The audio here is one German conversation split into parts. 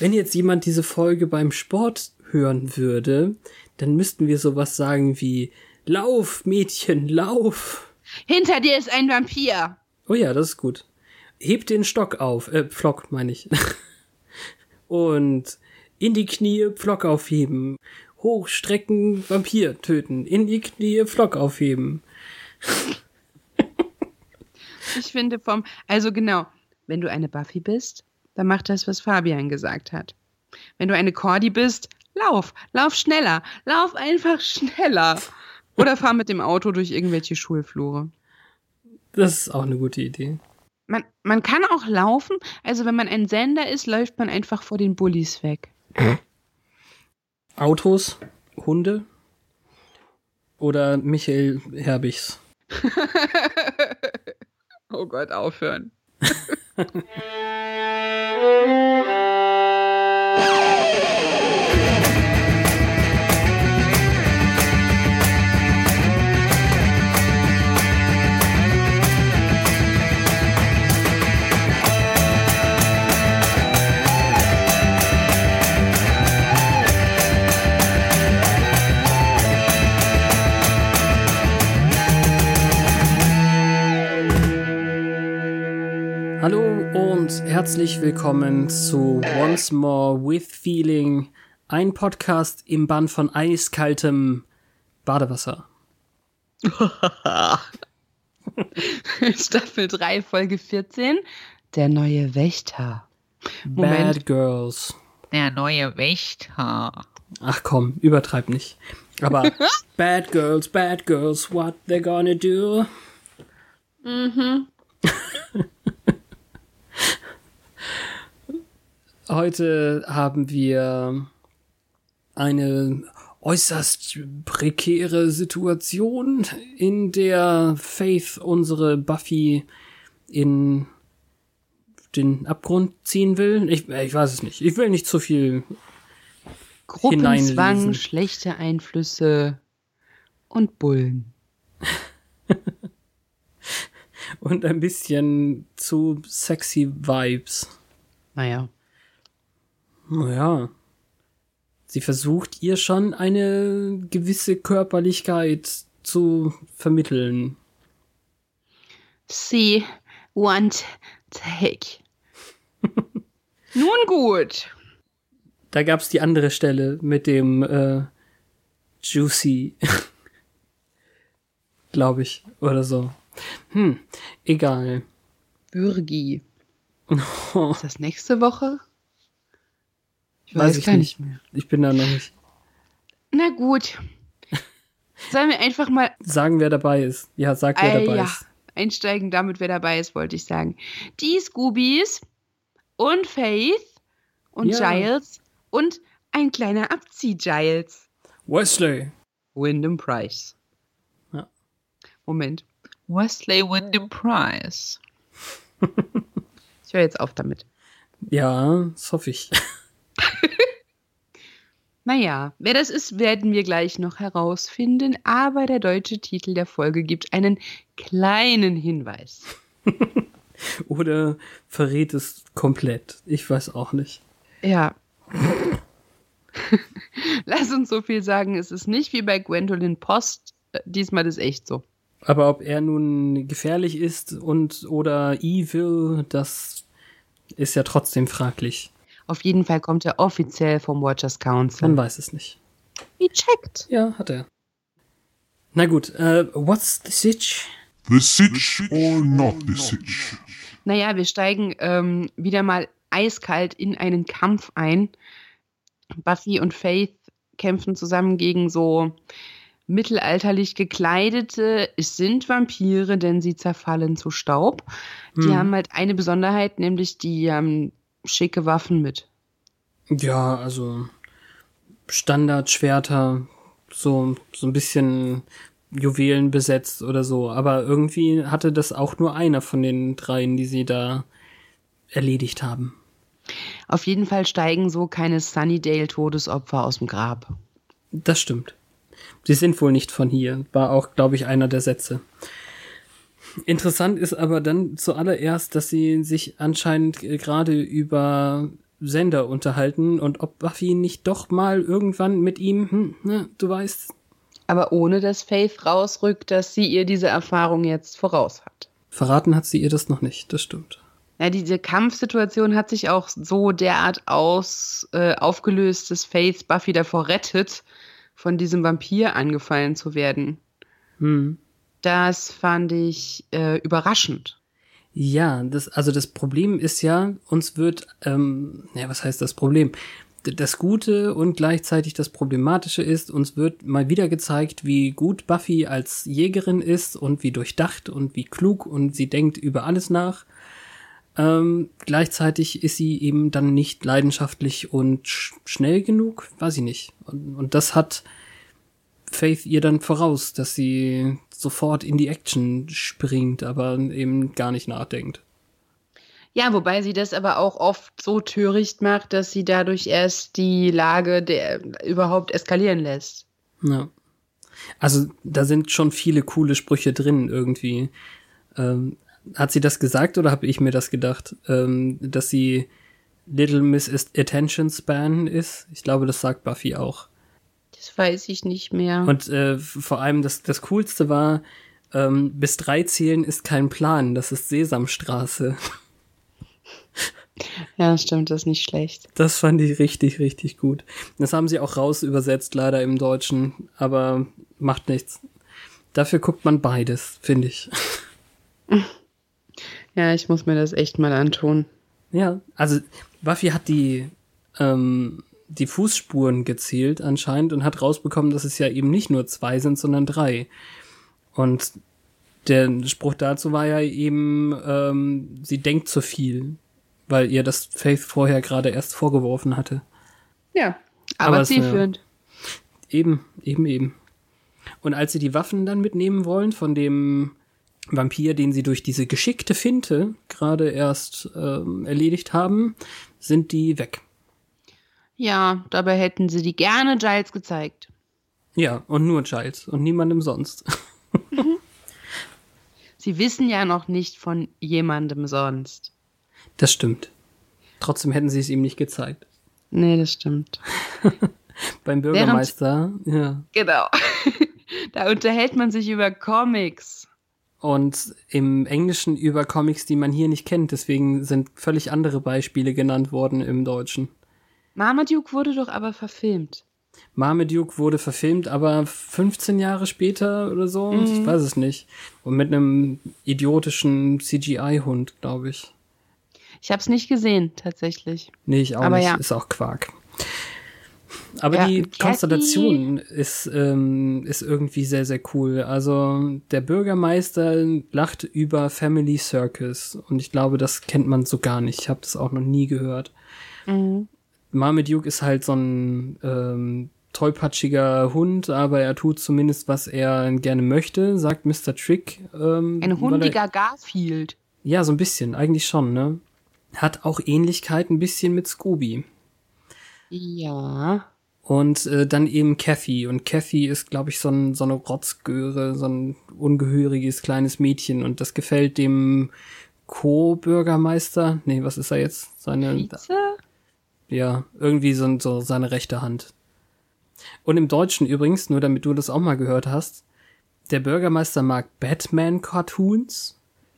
Wenn jetzt jemand diese Folge beim Sport hören würde, dann müssten wir sowas sagen wie Lauf, Mädchen, lauf. Hinter dir ist ein Vampir. Oh ja, das ist gut. Heb den Stock auf, äh, Pflock meine ich. Und in die Knie Pflock aufheben. Hochstrecken, Vampir töten. In die Knie Pflock aufheben. ich finde vom, also genau, wenn du eine Buffy bist, dann mach das, was Fabian gesagt hat. Wenn du eine Cordy bist, lauf, lauf schneller, lauf einfach schneller. Oder fahr mit dem Auto durch irgendwelche Schulflure. Das ist auch eine gute Idee. Man, man kann auch laufen, also wenn man ein Sender ist, läuft man einfach vor den Bullies weg. Autos, Hunde oder Michael Herbichs. oh Gott, aufhören. Yeah. Hallo und herzlich willkommen zu Once More with Feeling, ein Podcast im Band von eiskaltem Badewasser. Staffel 3, Folge 14, der neue Wächter. Moment. Bad Girls. Der neue Wächter. Ach komm, übertreib nicht. Aber Bad Girls, Bad Girls, what they gonna do? Mhm. Heute haben wir eine äußerst prekäre Situation, in der Faith unsere Buffy in den Abgrund ziehen will. Ich, ich weiß es nicht. Ich will nicht zu viel Gruppenzwang, schlechte Einflüsse und Bullen. und ein bisschen zu sexy Vibes. Naja. Naja. Sie versucht ihr schon eine gewisse Körperlichkeit zu vermitteln. Sie want take. Nun gut. Da gab's die andere Stelle mit dem äh, Juicy. Glaube ich. Oder so. Hm, egal. Bürgi. Oh. Ist das nächste Woche? Ich weiß, weiß ich gar nicht. mehr. Ich bin da noch nicht. Na gut. Sollen wir einfach mal. Sagen, wer dabei ist. Ja, sag, wer äh, dabei ja. ist. Einsteigen damit, wer dabei ist, wollte ich sagen. Die Scoobies und Faith und ja. Giles und ein kleiner Abzieh-Giles. Wesley. Wyndham Price. Ja. Moment. Wesley Wyndham Price. ich höre jetzt auf damit. Ja, das hoffe ich. naja, wer das ist, werden wir gleich noch herausfinden, aber der deutsche Titel der Folge gibt einen kleinen Hinweis. Oder verrät es komplett. Ich weiß auch nicht. Ja. Lass uns so viel sagen, es ist nicht wie bei Gwendolyn Post. Äh, diesmal ist echt so. Aber ob er nun gefährlich ist und oder evil, das ist ja trotzdem fraglich. Auf jeden Fall kommt er offiziell vom Watchers Council. Man weiß es nicht. Wie checkt? Ja, hat er. Na gut, uh, what's the sitch? The sitch or not the sitch? Naja, wir steigen ähm, wieder mal eiskalt in einen Kampf ein. Buffy und Faith kämpfen zusammen gegen so mittelalterlich gekleidete. Es sind Vampire, denn sie zerfallen zu Staub. Die hm. haben halt eine Besonderheit, nämlich die haben schicke Waffen mit. Ja, also Standardschwerter, so, so ein bisschen Juwelen besetzt oder so. Aber irgendwie hatte das auch nur einer von den dreien, die sie da erledigt haben. Auf jeden Fall steigen so keine Sunnydale-Todesopfer aus dem Grab. Das stimmt. Sie sind wohl nicht von hier, war auch, glaube ich, einer der Sätze. Interessant ist aber dann zuallererst, dass sie sich anscheinend gerade über Sender unterhalten und ob Buffy nicht doch mal irgendwann mit ihm, hm, ne, du weißt. Aber ohne dass Faith rausrückt, dass sie ihr diese Erfahrung jetzt voraus hat. Verraten hat sie ihr das noch nicht, das stimmt. Ja, diese Kampfsituation hat sich auch so derart aus, äh, aufgelöst, dass Faith Buffy davor rettet, von diesem Vampir angefallen zu werden. Hm. Das fand ich äh, überraschend. Ja, das, also das Problem ist ja, uns wird, ähm, ja, was heißt das Problem? Das Gute und gleichzeitig das Problematische ist, uns wird mal wieder gezeigt, wie gut Buffy als Jägerin ist und wie durchdacht und wie klug und sie denkt über alles nach. Ähm, gleichzeitig ist sie eben dann nicht leidenschaftlich und sch schnell genug, weiß ich nicht. Und, und das hat Faith ihr dann voraus, dass sie sofort in die Action springt, aber eben gar nicht nachdenkt. Ja, wobei sie das aber auch oft so töricht macht, dass sie dadurch erst die Lage der überhaupt eskalieren lässt. Ja. Also da sind schon viele coole Sprüche drin irgendwie. Ähm, hat sie das gesagt oder habe ich mir das gedacht, ähm, dass sie Little Miss Attention Span ist? Ich glaube, das sagt Buffy auch. Das weiß ich nicht mehr. Und äh, vor allem das, das Coolste war, ähm, bis drei zählen ist kein Plan, das ist Sesamstraße. ja, stimmt, das ist nicht schlecht. Das fand ich richtig, richtig gut. Das haben sie auch raus übersetzt, leider im Deutschen, aber macht nichts. Dafür guckt man beides, finde ich. Ja, ich muss mir das echt mal antun. Ja, also Buffy hat die, ähm, die Fußspuren gezählt anscheinend und hat rausbekommen, dass es ja eben nicht nur zwei sind, sondern drei. Und der Spruch dazu war ja eben, ähm, sie denkt zu viel, weil ihr das Faith vorher gerade erst vorgeworfen hatte. Ja, Aber aber zielführend. Eben, eben, eben. Und als sie die Waffen dann mitnehmen wollen von dem Vampir, den sie durch diese geschickte Finte gerade erst ähm, erledigt haben, sind die weg. Ja, dabei hätten sie die gerne Giles gezeigt. Ja, und nur Giles und niemandem sonst. Sie wissen ja noch nicht von jemandem sonst. Das stimmt. Trotzdem hätten sie es ihm nicht gezeigt. Nee, das stimmt. Beim Bürgermeister, ja. Genau. da unterhält man sich über Comics. Und im Englischen über Comics, die man hier nicht kennt. Deswegen sind völlig andere Beispiele genannt worden im Deutschen. Marmaduke wurde doch aber verfilmt. Marmaduke wurde verfilmt, aber 15 Jahre später oder so, Mhm. ich weiß es nicht. Und mit einem idiotischen CGI-Hund, glaube ich. Ich habe es nicht gesehen, tatsächlich. Nee, ich auch Aber nicht. ja. Ist auch Quark. Aber Ja, die Kathy- Konstellation ist, ähm, ist irgendwie sehr, sehr cool. Also der Bürgermeister lacht über Family Circus und ich glaube, das kennt man so gar nicht. Ich habe das auch noch nie gehört. Mhm. Marmaduke ist halt so ein ähm, tollpatschiger Hund, aber er tut zumindest, was er gerne möchte, sagt Mr. Trick. Ähm, Ein weil er- hundiger Garfield. Ja, so ein bisschen, eigentlich schon, ne? Hat auch Ähnlichkeit ein bisschen mit Scooby. Ja. Und äh, dann eben Kathy. Und Kathy ist, glaube ich, so, ein, so eine Rotzgöre, so ein ungehöriges kleines Mädchen. Und das gefällt dem Co-Bürgermeister. Nee, was ist er jetzt? Seine, Vize? Ja, irgendwie so, so seine rechte Hand. Und im Deutschen übrigens, nur damit du das auch mal gehört hast, der Bürgermeister mag Batman-Cartoons.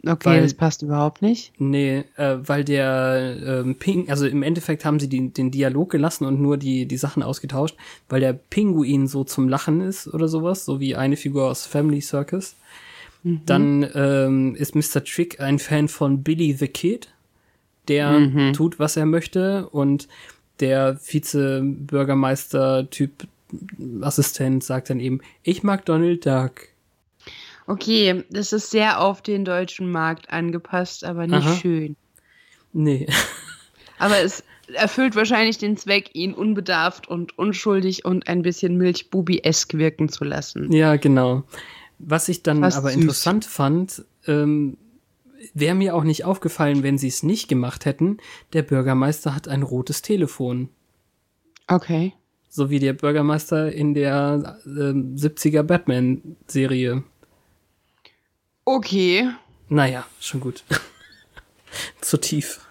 Okay, Weil- das passt überhaupt nicht. Nee, äh, weil der ähm, Ping, also im Endeffekt haben sie die, den Dialog gelassen und nur die, die Sachen ausgetauscht, weil der Pinguin so zum Lachen ist oder sowas, so wie eine Figur aus Family Circus. Dann ähm, ist Mr. Trick ein Fan von Billy the Kid, der tut, was er möchte und der Vize-Bürgermeister-Typ Assistent sagt dann eben, ich mag Donald Duck. Okay, das ist sehr auf den deutschen Markt angepasst, aber nicht Aha. schön. Nee. Aber es erfüllt wahrscheinlich den Zweck, ihn unbedarft und unschuldig und ein bisschen Milchbubi-esk wirken zu lassen. Ja, genau. Was ich dann Fast aber süß. interessant fand, ähm, wäre mir auch nicht aufgefallen, wenn sie es nicht gemacht hätten. Der Bürgermeister hat ein rotes Telefon. Okay. So wie der Bürgermeister in der ähm, 70er Batman-Serie. Okay. Naja, schon gut. Zu tief.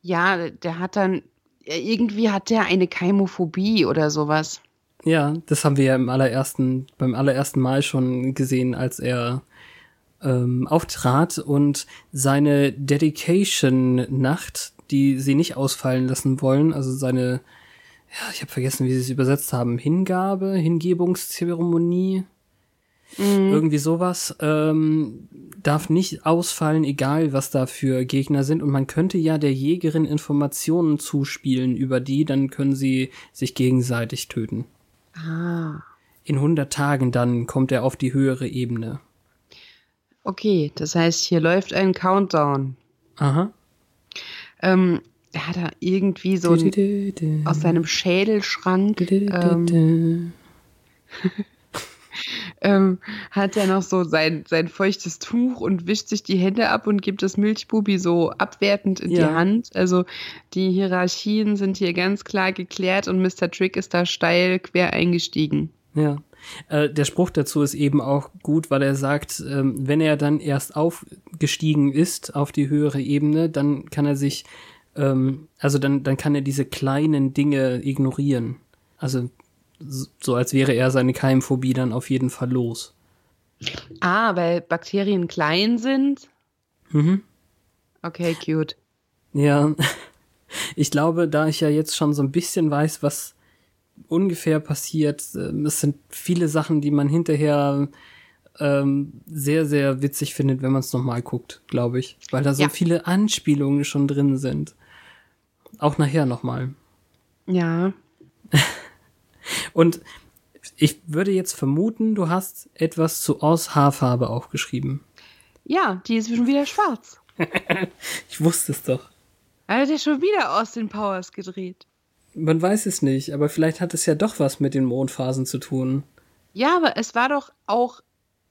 Ja, der hat dann, irgendwie hat der eine Keimophobie oder sowas. Ja, das haben wir ja im allerersten, beim allerersten Mal schon gesehen, als er ähm, auftrat und seine Dedication-Nacht, die sie nicht ausfallen lassen wollen, also seine, ja, ich habe vergessen, wie sie es übersetzt haben, Hingabe, Hingebungszeremonie, Mhm. irgendwie sowas, ähm, darf nicht ausfallen, egal was da für Gegner sind. Und man könnte ja der Jägerin Informationen zuspielen über die, dann können sie sich gegenseitig töten. Ah. In 100 Tagen dann kommt er auf die höhere Ebene. Okay, das heißt, hier läuft ein Countdown. Aha. Ähm, er hat da irgendwie so ein, aus seinem Schädelschrank ähm, ähm, hat er noch so sein, sein feuchtes Tuch und wischt sich die Hände ab und gibt das Milchbubi so abwertend in Ja. die Hand. Also die Hierarchien sind hier ganz klar geklärt und Mr. Trick ist da steil quer eingestiegen. Ja. Äh, der Spruch dazu ist eben auch gut, weil er sagt, ähm, wenn er dann erst aufgestiegen ist auf die höhere Ebene, dann kann er sich, ähm, also dann, dann kann er diese kleinen Dinge ignorieren. Also so so als wäre er seine Keimphobie dann auf jeden Fall los. Ah, weil Bakterien klein sind? Mhm. Okay, cute. Ja, ich glaube, da ich ja jetzt schon so ein bisschen weiß, was ungefähr passiert, ähm, es sind viele Sachen, die man hinterher ähm, sehr, sehr witzig findet, wenn man es nochmal guckt, glaube ich. Weil da so Ja. viele Anspielungen schon drin sind. Auch nachher nochmal. Ja. Und ich würde jetzt vermuten, du hast etwas zu Aus Haarfarbe aufgeschrieben. Ja, die ist schon wieder schwarz. Ich wusste es doch. Hat er schon wieder Austin Powers gedreht? Man weiß es nicht, aber vielleicht hat es ja doch was mit den Mondphasen zu tun. Ja, aber es war doch auch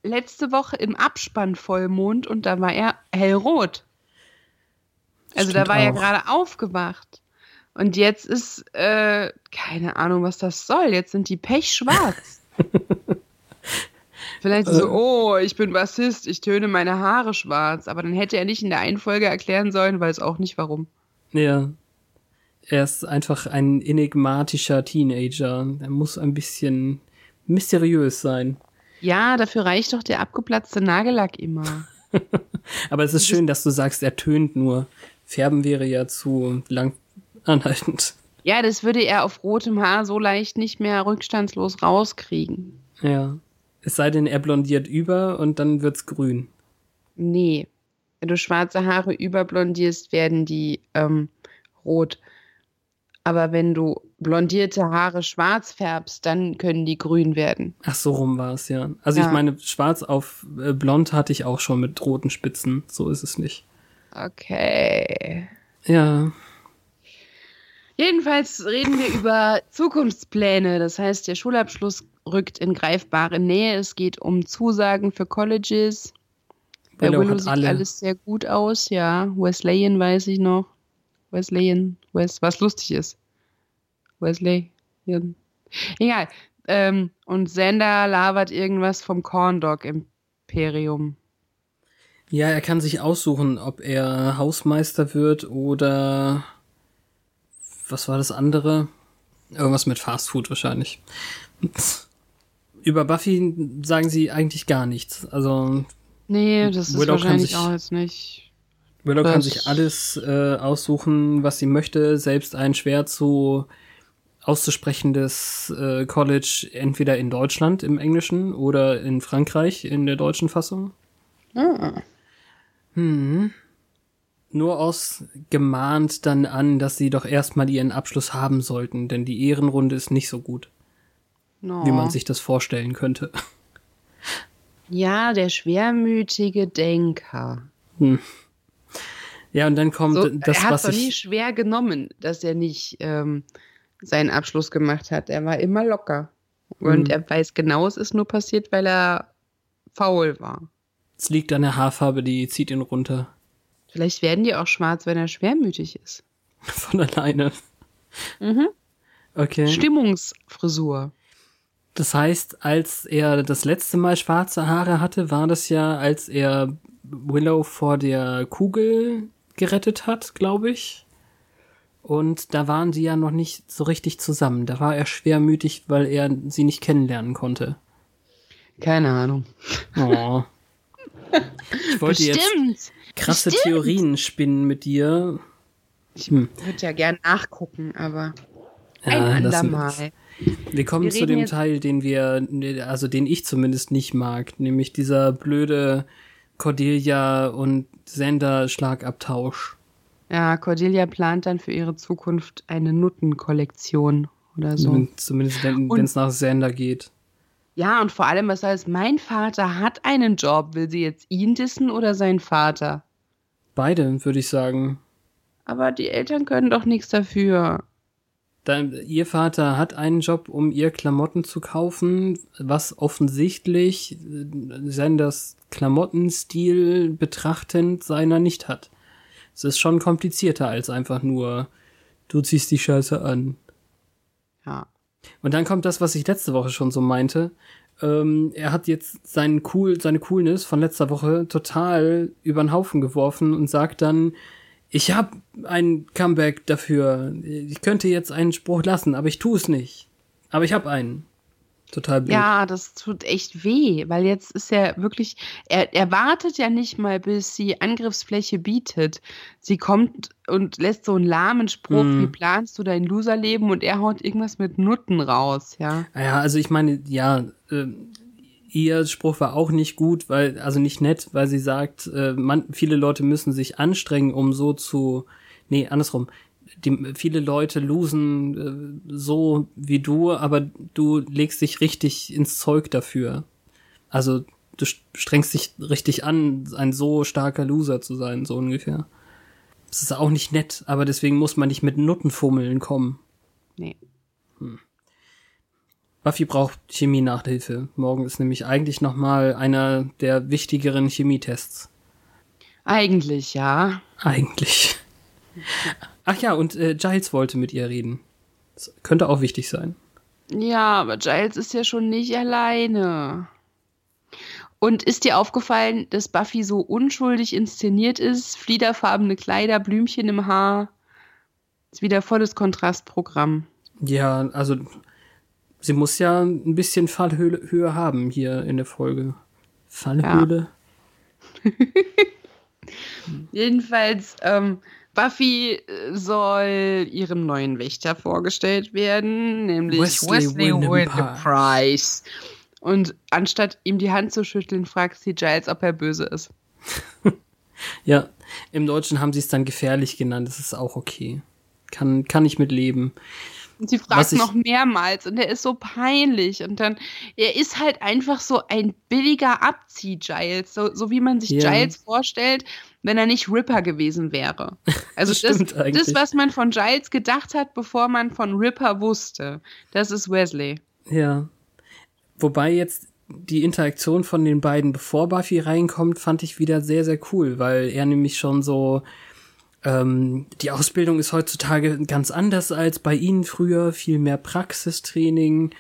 letzte Woche im Abspann Vollmond und da war er hellrot. Also da Stimmt war er auch. gerade aufgewacht. Und jetzt ist, äh, keine Ahnung, was das soll. Jetzt sind die pechschwarz. Vielleicht so, oh, ich bin Bassist, ich töne meine Haare schwarz. Aber dann hätte er nicht in der einen Folge erklären sollen, weiß auch nicht warum. Ja. Er ist einfach ein enigmatischer Teenager. Er muss ein bisschen mysteriös sein. Ja, dafür reicht doch der abgeplatzte Nagellack immer. Aber es ist schön, dass du sagst, er tönt nur. Färben wäre ja zu lang anhaltend. Ja, das würde er auf rotem Haar so leicht nicht mehr rückstandslos rauskriegen. Ja. Es sei denn, er blondiert über und dann wird's grün. Nee. Wenn du schwarze Haare überblondierst, werden die ähm, rot. Aber wenn du blondierte Haare schwarz färbst, dann können die grün werden. Ach, so rum war es, ja. Also Ja. ich meine, schwarz auf äh, blond hatte ich auch schon mit roten Spitzen. So ist es nicht. Okay. Ja. Jedenfalls reden wir über Zukunftspläne. Das heißt, der Schulabschluss rückt in greifbare Nähe. Es geht um Zusagen für Colleges. Bei Willow Willow sieht alle. alles sehr gut aus, ja. Wesleyan weiß ich noch. Wesleyan, Wes, was lustig ist. Wesleyan. Egal. Ähm, und Xander labert irgendwas vom Corndog Imperium. Ja, er kann sich aussuchen, ob er Hausmeister wird oder was war das andere? Irgendwas mit Fastfood wahrscheinlich. Über Buffy sagen sie eigentlich gar nichts. Also Nee, das ist wahrscheinlich auch jetzt nicht. Willow kann Was? sich alles äh, aussuchen, was sie möchte, selbst ein schwer zu auszusprechendes äh, College entweder in Deutschland im Englischen oder in Frankreich in der deutschen Fassung. Hm. Nur aus gemahnt dann an, dass sie doch erstmal ihren Abschluss haben sollten, denn die Ehrenrunde ist nicht so gut, No. wie man sich das vorstellen könnte. Ja, der schwermütige Denker. Ja, und dann kommt So, das, er hat was es nie schwer genommen, dass er nicht ähm, seinen Abschluss gemacht hat. Er war immer locker. Und Mhm. er weiß genau, es ist nur passiert, weil er faul war. Es liegt an der Haarfarbe, die zieht ihn runter. Vielleicht werden die auch schwarz, wenn er schwermütig ist. Von alleine. Mhm. Okay. Stimmungsfrisur. Das heißt, als er das letzte Mal schwarze Haare hatte, war das ja, als er Willow vor der Kugel gerettet hat, glaube ich. Und da waren sie ja noch nicht so richtig zusammen. Da war er schwermütig, weil er sie nicht kennenlernen konnte. Keine Ahnung. Oh. Ich wollte jetzt Bestimmt. krasse bestimmt. Theorien spinnen mit dir. Ich Hm. würde ja gern nachgucken, aber Ja, ein lassen andermal. Wir kommen Wir zu dem jetzt- Teil, den wir, also den ich zumindest nicht mag, nämlich dieser blöde Cordelia und Sender Schlagabtausch. Ja, Cordelia plant dann für ihre Zukunft eine Nuttenkollektion oder so. Zumindest- wenn es nach Sender geht. Ja, und vor allem, was heißt, mein Vater hat einen Job. Will sie jetzt ihn dissen oder seinen Vater? Beide, würde ich sagen. Aber die Eltern können doch nichts dafür. Dann, ihr Vater hat einen Job, um ihr Klamotten zu kaufen, was offensichtlich äh, Senders Klamottenstil betrachtend seiner nicht hat. Es ist schon komplizierter als einfach nur, du ziehst die Scheiße an. Ja. Und dann kommt das, was ich letzte Woche schon so meinte. Ähm, er hat jetzt seinen cool, seine Coolness von letzter Woche total über den Haufen geworfen und sagt dann, ich habe ein Comeback dafür. Ich könnte jetzt einen Spruch lassen, aber ich tue es nicht. Aber ich habe einen. Total blöd. Ja, das tut echt weh, weil jetzt ist er wirklich, er, er wartet ja nicht mal, bis sie Angriffsfläche bietet. Sie kommt und lässt so einen lahmen Spruch, Mhm. wie planst du dein Loserleben? Und er haut irgendwas mit Nutten raus, ja. Ja, also ich meine, ja, äh, ihr Spruch war auch nicht gut, weil, also nicht nett, weil sie sagt, äh, man, viele Leute müssen sich anstrengen, um so zu, nee, andersrum. Die, viele Leute losen äh, so wie du, aber du legst dich richtig ins Zeug dafür. Also du st- strengst dich richtig an, ein so starker Loser zu sein, so ungefähr. Das ist auch nicht nett, aber deswegen muss man nicht mit Nuttenfummeln kommen. Nee. Buffy braucht Chemie-Nachhilfe. Morgen ist nämlich eigentlich nochmal einer der wichtigeren Chemietests. Eigentlich, ja. Eigentlich. Ach ja, und äh, Giles wollte mit ihr reden. Das könnte auch wichtig sein. Ja, aber Giles ist ja schon nicht alleine. Und ist dir aufgefallen, dass Buffy so unschuldig inszeniert ist? Fliederfarbene Kleider, Blümchen im Haar. Ist wieder volles Kontrastprogramm. Ja, also sie muss ja ein bisschen Fallhöhe Höhe haben hier in der Folge. Fallhöhle? Jedenfalls, ähm, Buffy äh, soll ihrem neuen Wächter vorgestellt werden, nämlich Wesley Wesley, Wyndham Price. Und anstatt ihm die Hand zu schütteln, fragt sie Giles, ob er böse ist. Ja, im Deutschen haben sie es dann gefährlich genannt. Das ist auch okay. Kann, kann ich mit leben. Und sie fragt noch mehrmals und er ist so peinlich. Und dann, er ist halt einfach so ein billiger Abzieh-Giles, so, so wie man sich Ja. Giles vorstellt, wenn er nicht Ripper gewesen wäre. Also Das das, das, was man von Giles gedacht hat, bevor man von Ripper wusste, das ist Wesley. Ja. Wobei jetzt die Interaktion von den beiden, bevor Buffy reinkommt, fand ich wieder sehr, sehr cool, weil er nämlich schon so, ähm, die Ausbildung ist heutzutage ganz anders als bei Ihnen früher, viel mehr Praxistraining.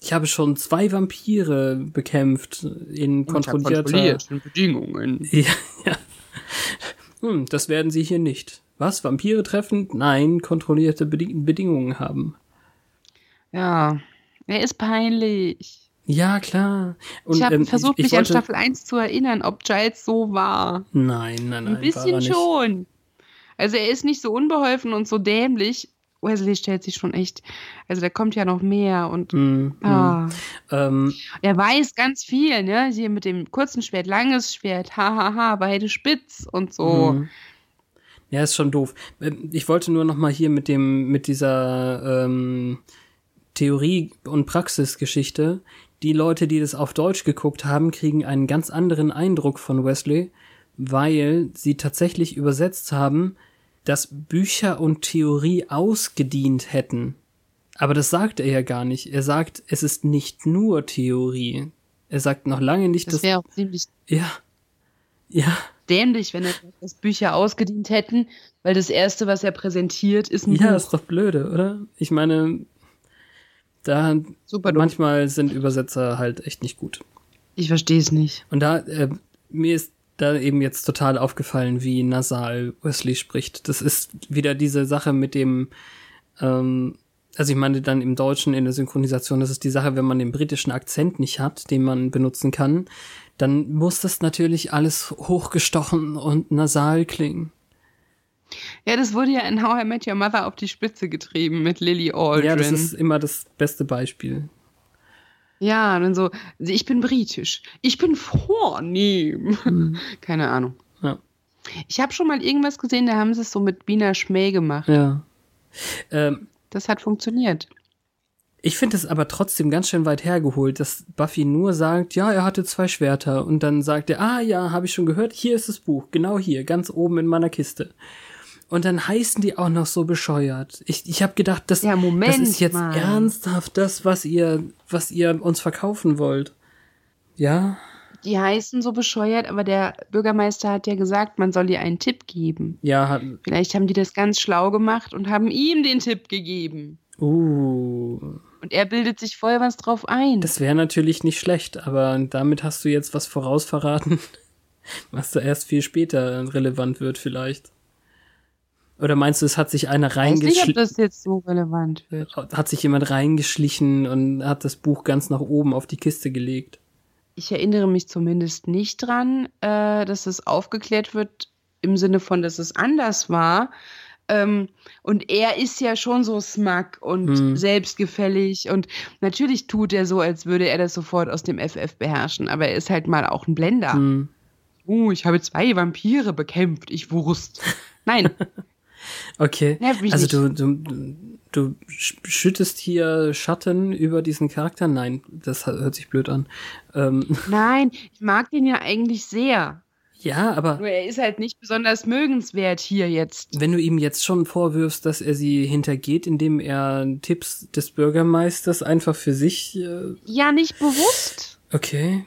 Ich habe schon zwei Vampire bekämpft in kontrollierter Bedingungen. Ja, ja. Hm, das werden Sie hier nicht. Was? Vampire treffen? Nein, kontrollierte Beding Bedingungen haben. Ja, er ist peinlich. Ja, klar. Und, ich habe ähm, versucht, ich, mich ich an wollte, Staffel 1 zu erinnern, ob Giles so war. Nein, nein, nein. Ein bisschen schon. Also er ist nicht so unbeholfen und so dämlich. Wesley stellt sich schon echt. Also da kommt ja noch mehr und Mm, mm. ah, Ähm, er weiß ganz viel, ne? Hier mit dem kurzen Schwert, langes Schwert, hahaha, ha, ha, beide spitz und so. mm. Ja, ist schon doof. Ähm, Ich wollte nur noch mal hier mit dem, mit dieser ähm, Theorie- und Praxisgeschichte. Die Leute, die das auf Deutsch geguckt haben, kriegen einen ganz anderen Eindruck von Wesley, weil sie tatsächlich übersetzt haben, dass Bücher und Theorie ausgedient hätten. Aber das sagt er ja gar nicht. Er sagt, es ist nicht nur Theorie. Er sagt noch lange nicht, Das dass. wäre auch ziemlich Ja. Ja. dämlich, wenn er das Bücher ausgedient hätten, weil das erste, was er präsentiert, ist ein Ja, Buch. ist doch blöde, oder? Ich meine, da Super dumm. manchmal sind Übersetzer halt echt nicht gut. Ich verstehe es nicht. Und da, äh, mir ist da eben jetzt total aufgefallen, wie nasal Wesley spricht. Das ist wieder diese Sache mit dem, ähm, also ich meine dann im Deutschen in der Synchronisation, das ist die Sache, wenn man den britischen Akzent nicht hat, den man benutzen kann, dann muss das natürlich alles hochgestochen und nasal klingen. Ja, das wurde ja in How I Met Your Mother auf die Spitze getrieben mit Lily Aldrin. Ja, das ist immer das beste Beispiel. Ja, und dann so, ich bin britisch, ich bin vornehm. Mhm. Keine Ahnung. Ja. Ich habe schon mal irgendwas gesehen, da haben sie es so mit Wiener Schmäh gemacht. Ja. Ähm, das hat funktioniert. Ich finde es aber trotzdem ganz schön weit hergeholt, dass Buffy nur sagt, ja, er hatte zwei Schwerter und dann sagt er, ah ja, habe ich schon gehört, hier ist das Buch, genau hier, ganz oben in meiner Kiste. Und dann heißen die auch noch so bescheuert. Ich, ich habe gedacht, das, ja, Moment, das ist jetzt mal. ernsthaft das, was ihr, was ihr uns verkaufen wollt. Ja? Die heißen so bescheuert, aber der Bürgermeister hat ja gesagt, man soll ihr einen Tipp geben. Ja. Hat, Vielleicht haben die das ganz schlau gemacht und haben ihm den Tipp gegeben. Uh. Und er bildet sich voll was drauf ein. Das wäre natürlich nicht schlecht, aber damit hast du jetzt was vorausverraten, was da erst viel später relevant wird vielleicht. Oder meinst du, es hat sich einer reingeschlichen? ob das jetzt so relevant wird. Hat sich jemand reingeschlichen und hat das Buch ganz nach oben auf die Kiste gelegt? Ich erinnere mich zumindest nicht dran, äh, dass es aufgeklärt wird im Sinne von, dass es anders war. Ähm, und er ist ja schon so smug und Hm. selbstgefällig und natürlich tut er so, als würde er das sofort aus dem FF beherrschen, aber er ist halt mal auch ein Blender. Hm. Uh, ich habe zwei Vampire bekämpft, ich Wurst. Nein, Okay. Mich also du, du, du sch- schüttest hier Schatten über diesen Charakter? Nein, das hört sich blöd an. Ähm, nein, ich mag den ja eigentlich sehr. ja, aber Nur er ist halt nicht besonders mögenswert hier jetzt. wenn du ihm jetzt schon vorwirfst, dass er sie hintergeht, indem er Tipps des Bürgermeisters einfach für sich. Äh, Ja, nicht bewusst. okay.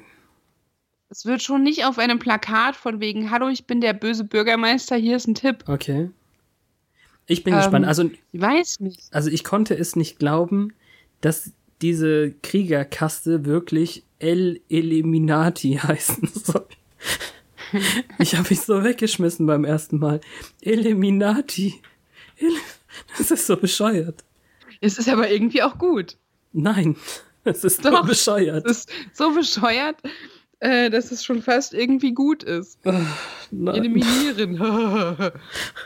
Es wird schon nicht auf einem Plakat von wegen, hallo, ich bin der böse Bürgermeister, hier ist ein Tipp. Okay. Ich bin Ähm, gespannt. Also, Ich weiß nicht. also ich konnte es nicht glauben, dass diese Kriegerkaste wirklich El Eliminati heißen soll. Ich habe mich so weggeschmissen beim ersten Mal. Eliminati. El das ist so bescheuert. Es ist aber irgendwie auch gut. Nein, es ist Doch. bescheuert. Es ist so bescheuert, äh, dass es schon fast irgendwie gut ist. Nein. Eliminieren.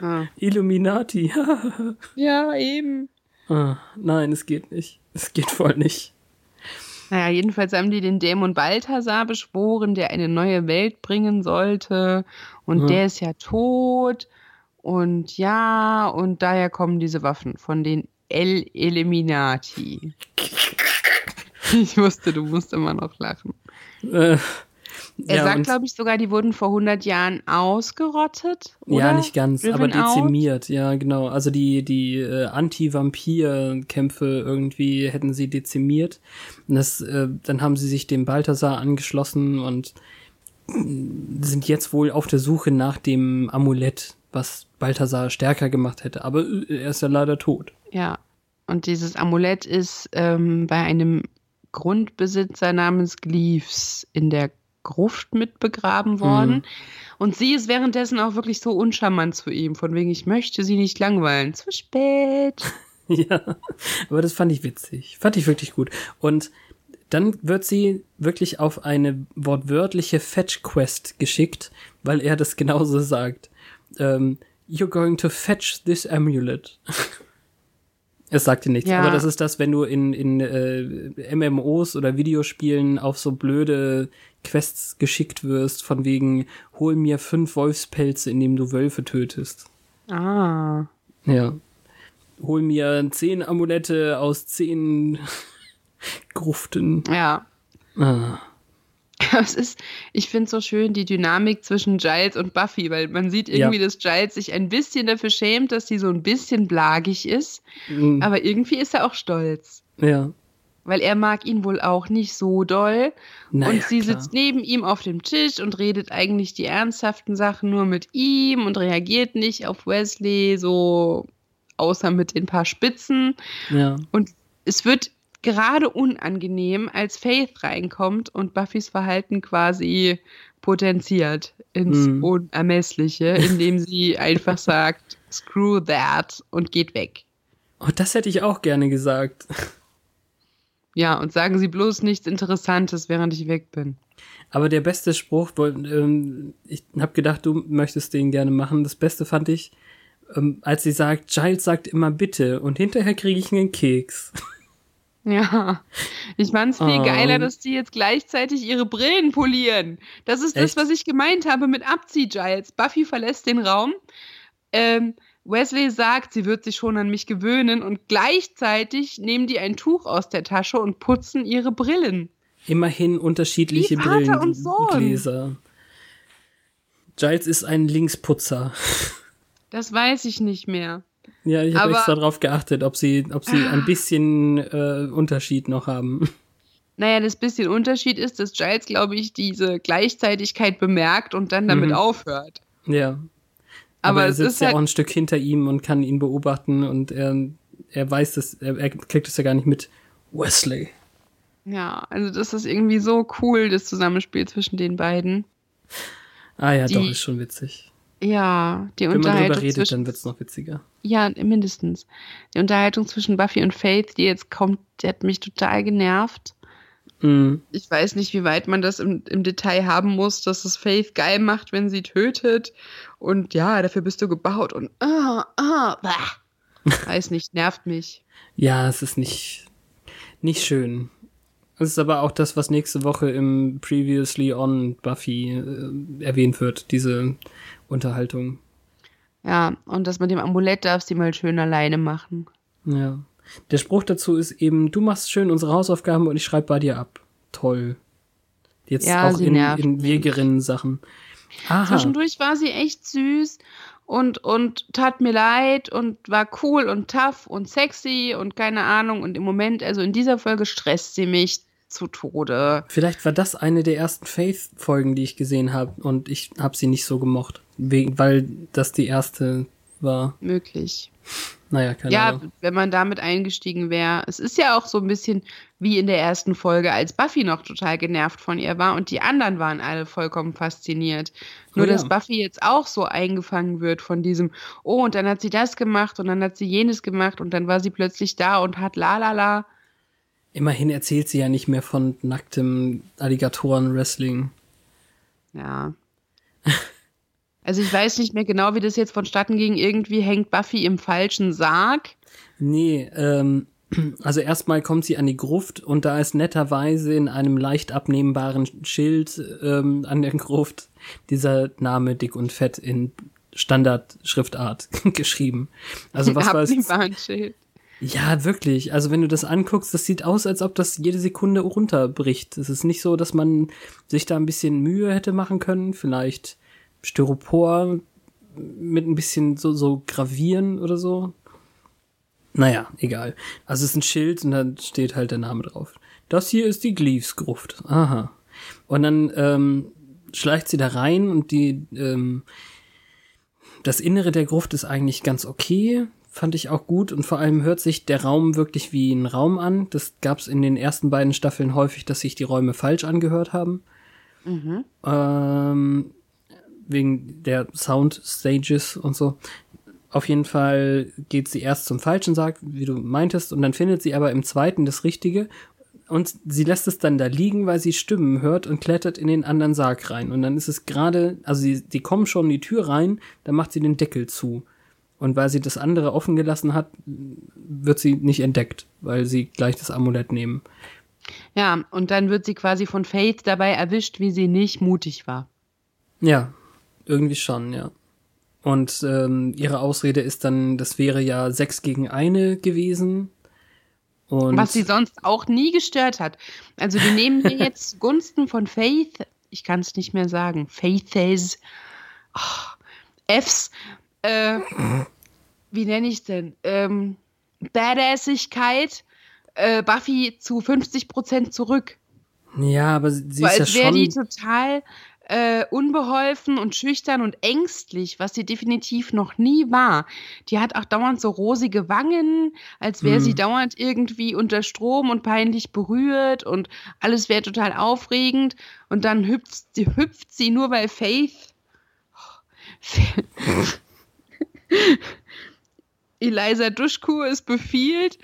ah. Illuminati. Ja, eben. ah, nein, es geht nicht. Es geht voll nicht. Naja, jedenfalls haben die den Dämon Balthasar beschworen, der eine neue Welt bringen sollte. Und Ja. der ist ja tot. Und ja, und daher kommen diese Waffen von den El Eliminati. Ich wusste, du musst immer noch lachen. Äh, Er ja, sagt, glaube ich, sogar, die wurden vor 100 Jahren ausgerottet. Oder? Ja, nicht ganz, aber Driven out? dezimiert, ja, genau. Also die, die äh, Anti-Vampir-Kämpfe irgendwie hätten sie dezimiert. Und das, äh, dann haben sie sich dem Balthasar angeschlossen und mm, sind jetzt wohl auf der Suche nach dem Amulett, was Balthasar stärker gemacht hätte. Aber äh, er ist ja leider tot. Ja. Und dieses Amulett ist ähm, bei einem Grundbesitzer namens Gleaves in der Gruft mit begraben worden. Mhm. Und sie ist währenddessen auch wirklich so uncharmant zu ihm, von wegen, ich möchte sie nicht langweilen. Zu spät. ja, aber das fand ich witzig. Fand ich wirklich gut. Und dann wird sie wirklich auf eine wortwörtliche Fetch-Quest geschickt, weil er das genauso sagt. Ähm, You're going to fetch this amulet. Es sagte nichts, Ja. aber das ist das, wenn du in, in äh, MMOs oder Videospielen auf so blöde Quests geschickt wirst, von wegen, hol mir fünf Wolfspelze, indem du Wölfe tötest. Ah. Ja. Hol mir zehn Amulette aus zehn Gruften. Ja. Ah. Es ist, ich finde so schön die Dynamik zwischen Giles und Buffy, weil man sieht irgendwie, Ja. dass Giles sich ein bisschen dafür schämt, dass sie so ein bisschen blagig ist. Mm, Aber irgendwie ist er auch stolz. Ja. Weil er mag ihn wohl auch nicht so doll. Naja, und sie klar. sitzt neben ihm auf dem Tisch und redet eigentlich die ernsthaften Sachen nur mit ihm und reagiert nicht auf Wesley, so außer mit den paar Spitzen. Ja. Und es wird gerade unangenehm, als Faith reinkommt und Buffys Verhalten quasi potenziert ins Mhm. Unermessliche, indem sie einfach sagt, screw that und geht weg. Oh, das hätte ich auch gerne gesagt. Ja, und sagen Sie bloß nichts Interessantes, während ich weg bin. Aber der beste Spruch, ähm, ich habe gedacht, du möchtest den gerne machen. Das Beste fand ich, ähm, als sie sagt, Giles sagt immer bitte und hinterher kriege ich einen Keks. Ja, ich fand's viel Oh. geiler, dass die jetzt gleichzeitig ihre Brillen polieren. Das ist das, Echt? was ich gemeint habe mit Abzieh-Giles. Buffy verlässt den Raum. Ähm, Wesley sagt, sie wird sich schon an mich gewöhnen und gleichzeitig nehmen die ein Tuch aus der Tasche und putzen ihre Brillen. Immerhin unterschiedliche Wie Vater und Sohn. Brillengläser. Giles ist ein Linksputzer. Das weiß ich nicht mehr. Ja, ich habe extra darauf geachtet, ob sie, ob sie ein bisschen äh, Unterschied noch haben. Naja, das bisschen Unterschied ist, dass Giles, glaube ich, diese Gleichzeitigkeit bemerkt und dann damit Mhm. aufhört. Ja. Aber, Aber, er sitzt ist ja halt auch ein Stück hinter ihm und kann ihn beobachten und er, er weiß das, er, er kriegt es ja gar nicht mit. Wesley. Ja, also das ist irgendwie so cool, das Zusammenspiel zwischen den beiden. Ah ja, Die- doch, ist schon witzig. Ja, die Wenn man Unterhaltung drüber redet, zwischen, dann wird's noch witziger. ja, mindestens. Die Unterhaltung zwischen Buffy und Faith, die jetzt kommt, die hat mich total genervt. Mhm. Ich weiß nicht, wie weit man das im, im Detail haben muss, dass es Faith geil macht, wenn sie tötet. Und ja, dafür bist du gebaut und ah, ah, bah. Weiß nicht, nervt mich. Ja, es ist nicht, nicht schön. Es ist aber auch das, was nächste Woche im Previously on Buffy äh, erwähnt wird, diese Unterhaltung. Ja, und das mit dem Amulett darf sie mal schön alleine machen. Ja. Der Spruch dazu ist eben, du machst schön unsere Hausaufgaben und ich schreibe bei dir ab. Toll. Jetzt Ja, auch in, in. Wegerinnen-Sachen. Zwischendurch war sie echt süß und, und tat mir leid und war cool und tough und sexy und keine Ahnung. Und im Moment, also in dieser Folge stresst sie mich zu Tode. Vielleicht war das eine der ersten Faith-Folgen, die ich gesehen habe und ich habe sie nicht so gemocht, wegen, weil das die erste war. Möglich. Naja, keine ja, Ahnung. wenn man damit eingestiegen wäre. Es ist ja auch so ein bisschen wie in der ersten Folge, als Buffy noch total genervt von ihr war und die anderen waren alle vollkommen fasziniert. Nur, Oh ja. dass Buffy jetzt auch so eingefangen wird von diesem, oh, und dann hat sie das gemacht und dann hat sie jenes gemacht und dann war sie plötzlich da und hat la la la. Immerhin erzählt sie ja nicht mehr von nacktem Alligatoren-Wrestling. Ja. Also ich weiß nicht mehr genau, wie das jetzt vonstatten ging. Irgendwie hängt Buffy im falschen Sarg. Nee, ähm, also erstmal kommt sie an die Gruft und da ist netterweise in einem leicht abnehmbaren Schild ähm, an der Gruft dieser Name dick und fett in Standardschriftart geschrieben. Also was war es? Schild. Ja, wirklich. Also wenn du das anguckst, das sieht aus, als ob das jede Sekunde runterbricht. Es ist nicht so, dass man sich da ein bisschen Mühe hätte machen können. Vielleicht Styropor mit ein bisschen so, so gravieren oder so. Naja, egal. Also es ist ein Schild und dann steht halt der Name drauf. Das hier ist die Gleaves-Gruft. Aha. Und dann ähm, schleicht sie da rein und die ähm, das Innere der Gruft ist eigentlich ganz okay, fand ich auch gut und vor allem hört sich der Raum wirklich wie ein Raum an. Das gab es in den ersten beiden Staffeln häufig, dass sich die Räume falsch angehört haben. Ähm, wegen der Soundstages und so. Auf jeden Fall geht sie erst zum falschen Sarg, wie du meintest, und dann findet sie aber im zweiten das Richtige. Und sie lässt es dann da liegen, weil sie Stimmen hört und klettert in den anderen Sarg rein. Und dann ist es gerade, also sie, die kommen schon in die Tür rein, dann macht sie den Deckel zu. Und weil sie das andere offen gelassen hat, wird sie nicht entdeckt, weil sie gleich das Amulett nehmen. Ja, und dann wird sie quasi von Faith dabei erwischt, wie sie nicht mutig war. Ja, irgendwie schon, ja. Und ähm, ihre Ausrede ist dann, das wäre ja sechs gegen eine gewesen. Und Was sie sonst auch nie gestört hat. Also die nehmen hier jetzt zugunsten von Faith, ich kann es nicht mehr sagen, Faithes, oh, Fs, äh, wie nenne ich denn? Ähm, Badassigkeit, äh, Buffy zu 50% zurück. ja, aber sie sie So ist ja als wäre die schon. total äh, unbeholfen und schüchtern und ängstlich, was sie definitiv noch nie war. Die hat auch dauernd so rosige Wangen, als wäre Mhm. sie dauernd irgendwie unter Strom und peinlich berührt und alles wäre total aufregend. Und dann hüpft, hüpft sie nur, weil Faith Eliza Duschku es befiehlt,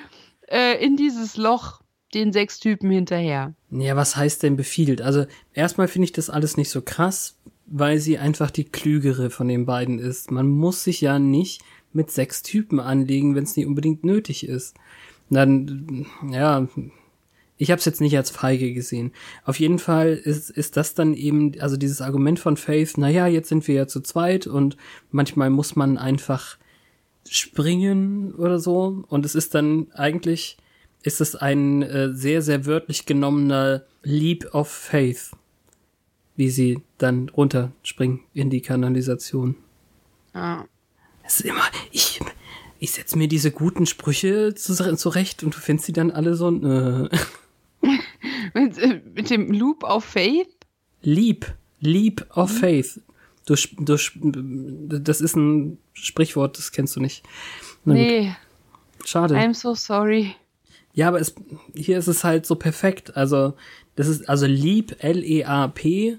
äh, in dieses Loch den sechs Typen hinterher. Ja, was heißt denn befiehlt? Also, erstmal finde ich das alles nicht so krass, weil sie einfach die klügere von den beiden ist. Man muss sich ja nicht mit sechs Typen anlegen, wenn es nicht unbedingt nötig ist. Dann, ja, ich habe es jetzt nicht als feige gesehen. Auf jeden Fall ist, ist das dann eben, also dieses Argument von Faith, naja, jetzt sind wir ja zu zweit und manchmal muss man einfach springen oder so. Und es ist dann eigentlich, ist es ein äh, sehr, sehr wörtlich genommener Leap of Faith, wie sie dann runterspringen in die Kanalisation. Ja. Es ist immer, ich, ich setze mir diese guten Sprüche zu- zurecht und du findest sie dann alle so, äh, Mit, äh, mit dem Loop auf Faith? Leap, Leap of Faith. Du, du, das ist ein Sprichwort, das kennst du nicht. Na gut, Nee, schade. I'm so sorry. Ja, aber es, hier ist es halt so perfekt. Also, das ist, also Leap, L-E-A-P,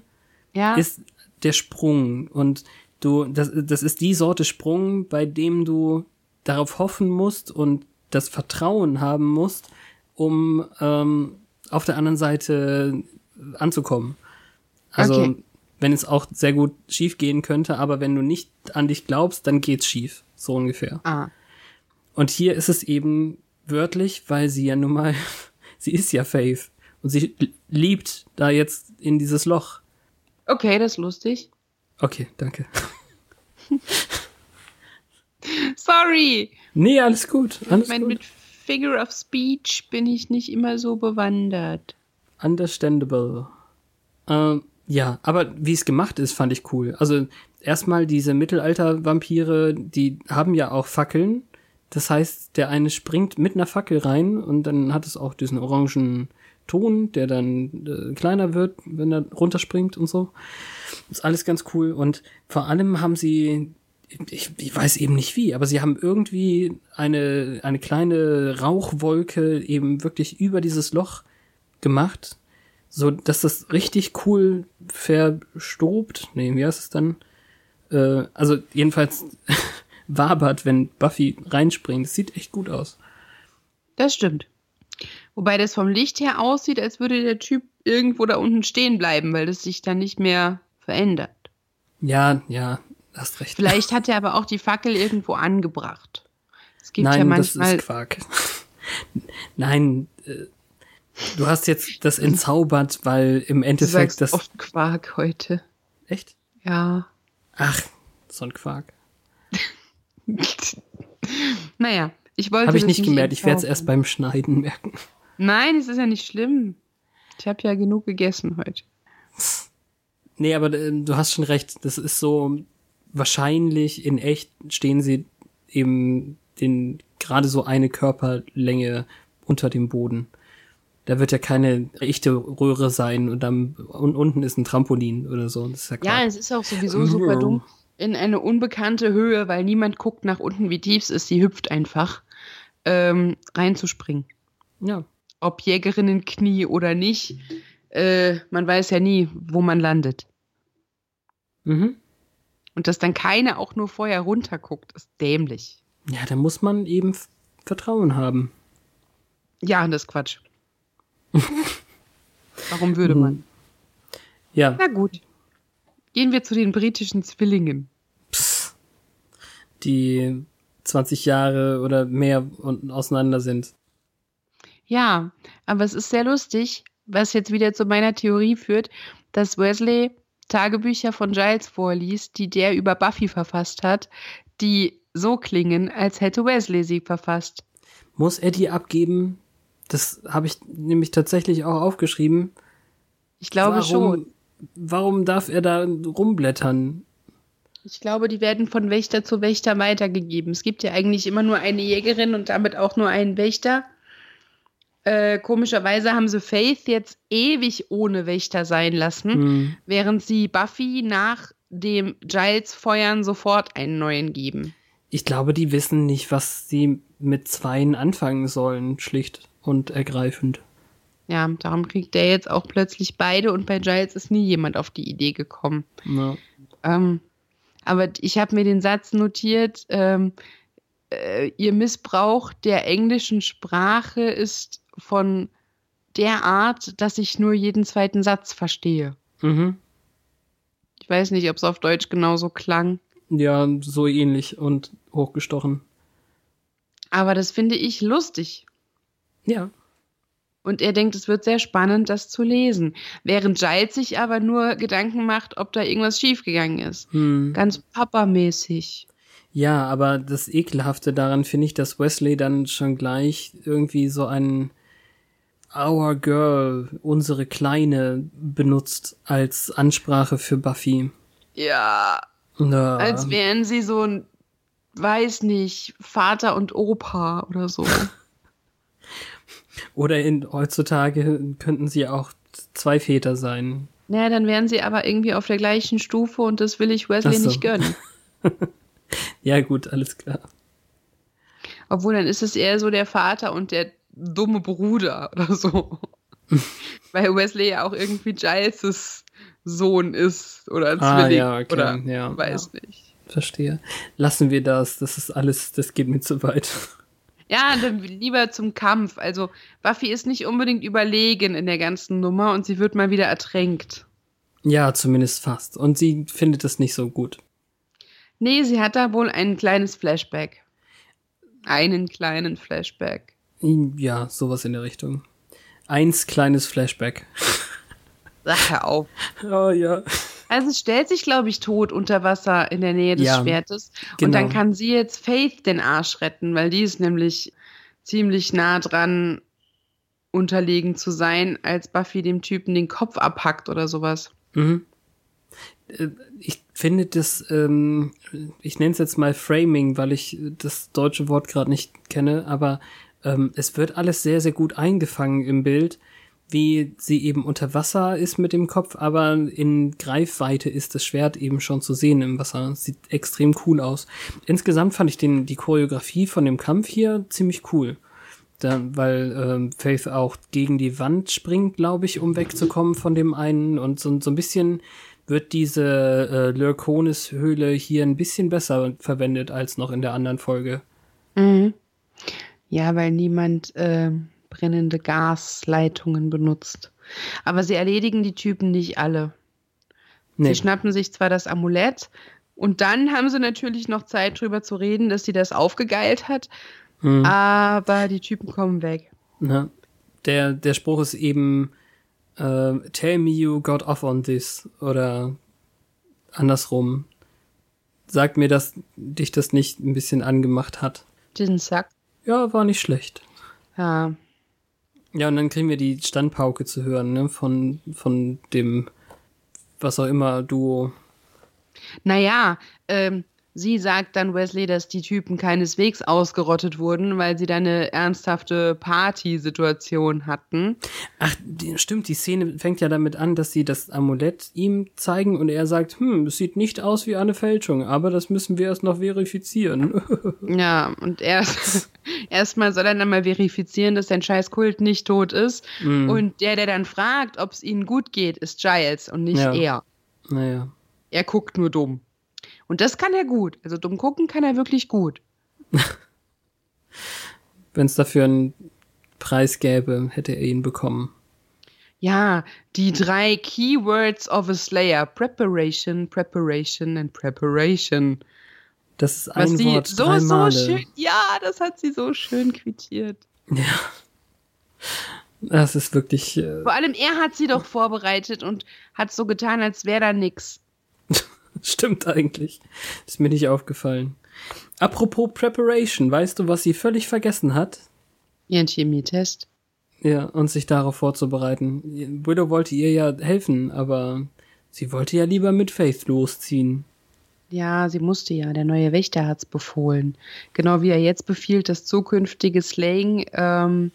Ja, ist der Sprung. Und du, das, das ist die Sorte Sprung, bei dem du darauf hoffen musst und das Vertrauen haben musst, um ähm, auf der anderen Seite anzukommen. Also, Okay. wenn es auch sehr gut schief gehen könnte, aber wenn du nicht an dich glaubst, dann geht's schief. So ungefähr. ah, Und hier ist es eben wörtlich, weil sie ja nun mal, sie ist ja Faith. Und sie liebt da jetzt in dieses Loch. okay, das ist lustig. Okay, danke. Sorry. Nee, alles gut. Alles Ich meine, mit Figure of Speech bin ich nicht immer so bewandert. Understandable. Ähm, ja, aber wie es gemacht ist, fand ich cool. Also erstmal diese Mittelalter-Vampire, die haben ja auch Fackeln. Das heißt, der eine springt mit einer Fackel rein und dann hat es auch diesen orangen Ton, der dann äh, kleiner wird, wenn er runterspringt und so. Ist alles ganz cool. Und vor allem haben sie, ich, ich weiß eben nicht wie, aber sie haben irgendwie eine, eine kleine Rauchwolke eben wirklich über dieses Loch gemacht, so dass das richtig cool verstobt. Nee, wie heißt es dann? Äh, also jedenfalls wabert, wenn Buffy reinspringt. Das sieht echt gut aus. Das stimmt. Wobei das vom Licht her aussieht, als würde der Typ irgendwo da unten stehen bleiben, weil das sich dann nicht mehr verändert. Ja, ja, hast recht. Vielleicht hat er aber auch die Fackel irgendwo angebracht. Es gibt Nein, ja das manchmal. ist Quark. Nein, äh, du hast jetzt das entzaubert, weil im du Endeffekt sagst das. oft Quark heute. Echt? Ja. Ach, so ein Quark. naja, ich wollte. Habe ich nicht gemerkt. Ich werde es erst beim Schneiden merken. Nein, es ist ja nicht schlimm. Ich habe ja genug gegessen heute. Nee, aber äh, du hast schon recht. Das ist so, wahrscheinlich in echt stehen sie eben den, gerade so eine Körperlänge unter dem Boden. Da wird ja keine echte Röhre sein und dann und unten ist ein Trampolin oder so. Das ist ja klar. Ja, es ist auch sowieso super dumm. In eine unbekannte Höhe, weil niemand guckt nach unten, wie tief es ist. Sie hüpft einfach, ähm, reinzuspringen. ja. Ob Jägerinnenknie oder nicht, äh, man weiß ja nie, wo man landet. Mhm. Und dass dann keiner auch nur vorher runterguckt, ist dämlich. Ja, da muss man eben Vertrauen haben. Ja, das ist Quatsch. Warum würde man? Ja, Na gut. Gehen wir zu den britischen Zwillingen. die 20 Jahre oder mehr und auseinander sind. Ja, aber es ist sehr lustig, was jetzt wieder zu meiner Theorie führt, dass Wesley Tagebücher von Giles vorliest, die der über Buffy verfasst hat, die so klingen, als hätte Wesley sie verfasst. Muss er die abgeben? Das habe ich nämlich tatsächlich auch aufgeschrieben. Ich glaube warum, schon. Warum darf er da rumblättern? Ich glaube, die werden von Wächter zu Wächter weitergegeben. Es gibt ja eigentlich immer nur eine Jägerin und damit auch nur einen Wächter. Äh, komischerweise haben sie Faith jetzt ewig ohne Wächter sein lassen, Hm. während sie Buffy nach dem Giles Feuern sofort einen neuen geben. Ich glaube, die wissen nicht, was sie mit Zweien anfangen sollen, schlicht und ergreifend. Ja, darum kriegt er jetzt auch plötzlich beide und bei Giles ist nie jemand auf die Idee gekommen. Ja. Ähm, aber ich habe mir den Satz notiert, ähm, äh, ihr Missbrauch der englischen Sprache ist von der Art, dass ich nur jeden zweiten Satz verstehe. Mhm. Ich weiß nicht, ob es auf Deutsch genauso klang. Ja, so ähnlich und hochgestochen. Aber das finde ich lustig. Ja. Und er denkt, es wird sehr spannend, das zu lesen. Während Giles sich aber nur Gedanken macht, ob da irgendwas schiefgegangen ist. Hm. Ganz papamäßig. Ja, aber das Ekelhafte daran finde ich, dass Wesley dann schon gleich irgendwie so ein Our Girl, unsere Kleine, benutzt als Ansprache für Buffy. Ja, Ja. als wären sie so ein, weiß nicht, Vater und Opa oder so. Oder in, heutzutage könnten sie auch zwei Väter sein. naja, dann wären sie aber irgendwie auf der gleichen Stufe und das will ich Wesley so. nicht gönnen. Ja, gut, alles klar. Obwohl, dann ist es eher so der Vater und der dumme Bruder oder so. Weil Wesley ja auch irgendwie Giles' Sohn ist oder ein Ah, Zwilling ja, okay, oder ja, weiß nicht. Verstehe. Lassen wir das. Das ist alles, das geht mir zu weit. Ja, dann lieber zum Kampf. Also Buffy ist nicht unbedingt überlegen in der ganzen Nummer und sie wird mal wieder ertränkt. Ja, zumindest fast. Und sie findet es nicht so gut. Nee, sie hat da wohl ein kleines Flashback. Einen kleinen Flashback. Ja, sowas in der Richtung. Eins kleines Flashback. Sag auf. Oh ja. Also es stellt sich, glaube ich, tot unter Wasser in der Nähe des Ja, Schwertes. genau. Und dann kann sie jetzt Faith den Arsch retten, weil die ist nämlich ziemlich nah dran, unterlegen zu sein, als Buffy dem Typen den Kopf abhackt oder sowas. Mhm. Äh, Ich finde das, ähm, ich nenne es jetzt mal Framing, weil ich das deutsche Wort gerade nicht kenne, aber ähm, es wird alles sehr, sehr gut eingefangen im Bild, wie sie eben unter Wasser ist mit dem Kopf, aber in Greifweite ist das Schwert eben schon zu sehen im Wasser. Sieht extrem cool aus. Insgesamt fand ich den, die Choreografie von dem Kampf hier ziemlich cool. Da, weil ähm, Faith auch gegen die Wand springt, glaube ich, um wegzukommen von dem einen. Und so, so ein bisschen wird diese äh, Lurkonis-Höhle hier ein bisschen besser verwendet als noch in der anderen Folge. Mhm. Ja, weil niemand äh, brennende Gasleitungen benutzt. Aber sie erledigen die Typen nicht alle. Nee. Sie schnappen sich zwar das Amulett und dann haben sie natürlich noch Zeit drüber zu reden, dass sie das aufgegeilt hat, Mhm. aber die Typen kommen weg. Ne? Der, der Spruch ist eben äh, Tell me you got off on this oder andersrum. Sag mir, dass dich das nicht ein bisschen angemacht hat. Diesen Sack. Ja, war nicht schlecht. Ja. Ja, und dann kriegen wir die Standpauke zu hören, ne, von, von dem, was auch immer, Duo. Naja, ähm, sie sagt dann Wesley, dass die Typen keineswegs ausgerottet wurden, weil sie da eine ernsthafte Party-Situation hatten. Ach, stimmt, die Szene fängt ja damit an, dass sie das Amulett ihm zeigen und er sagt, hm, es sieht nicht aus wie eine Fälschung, aber das müssen wir erst noch verifizieren. Ja, und erst erstmal soll er dann mal verifizieren, dass sein scheiß Kult nicht tot ist. Mhm. Und der, der dann fragt, ob es ihnen gut geht, ist Giles und nicht Ja. er. naja. Er guckt nur dumm. Und das kann er gut. Also dumm gucken kann er wirklich gut. Wenn es dafür einen Preis gäbe, hätte er ihn bekommen. Ja, die drei Keywords of a Slayer. Preparation, Preparation and Preparation. Das ist Was ein sie Wort, so, drei so Male. schön. Ja, das hat sie so schön quittiert. Ja. Das ist wirklich. Äh, Vor allem er hat sie doch vorbereitet und hat so getan, als wäre da nix. stimmt eigentlich. Ist mir nicht aufgefallen. Apropos Preparation, weißt du, was sie völlig vergessen hat? Ihren Chemietest. Ja, und sich darauf vorzubereiten. Widow wollte ihr ja helfen, aber sie wollte ja lieber mit Faith losziehen. Ja, sie musste ja. Der neue Wächter hat's befohlen. Genau wie er jetzt befiehlt, das zukünftige Slaying ähm,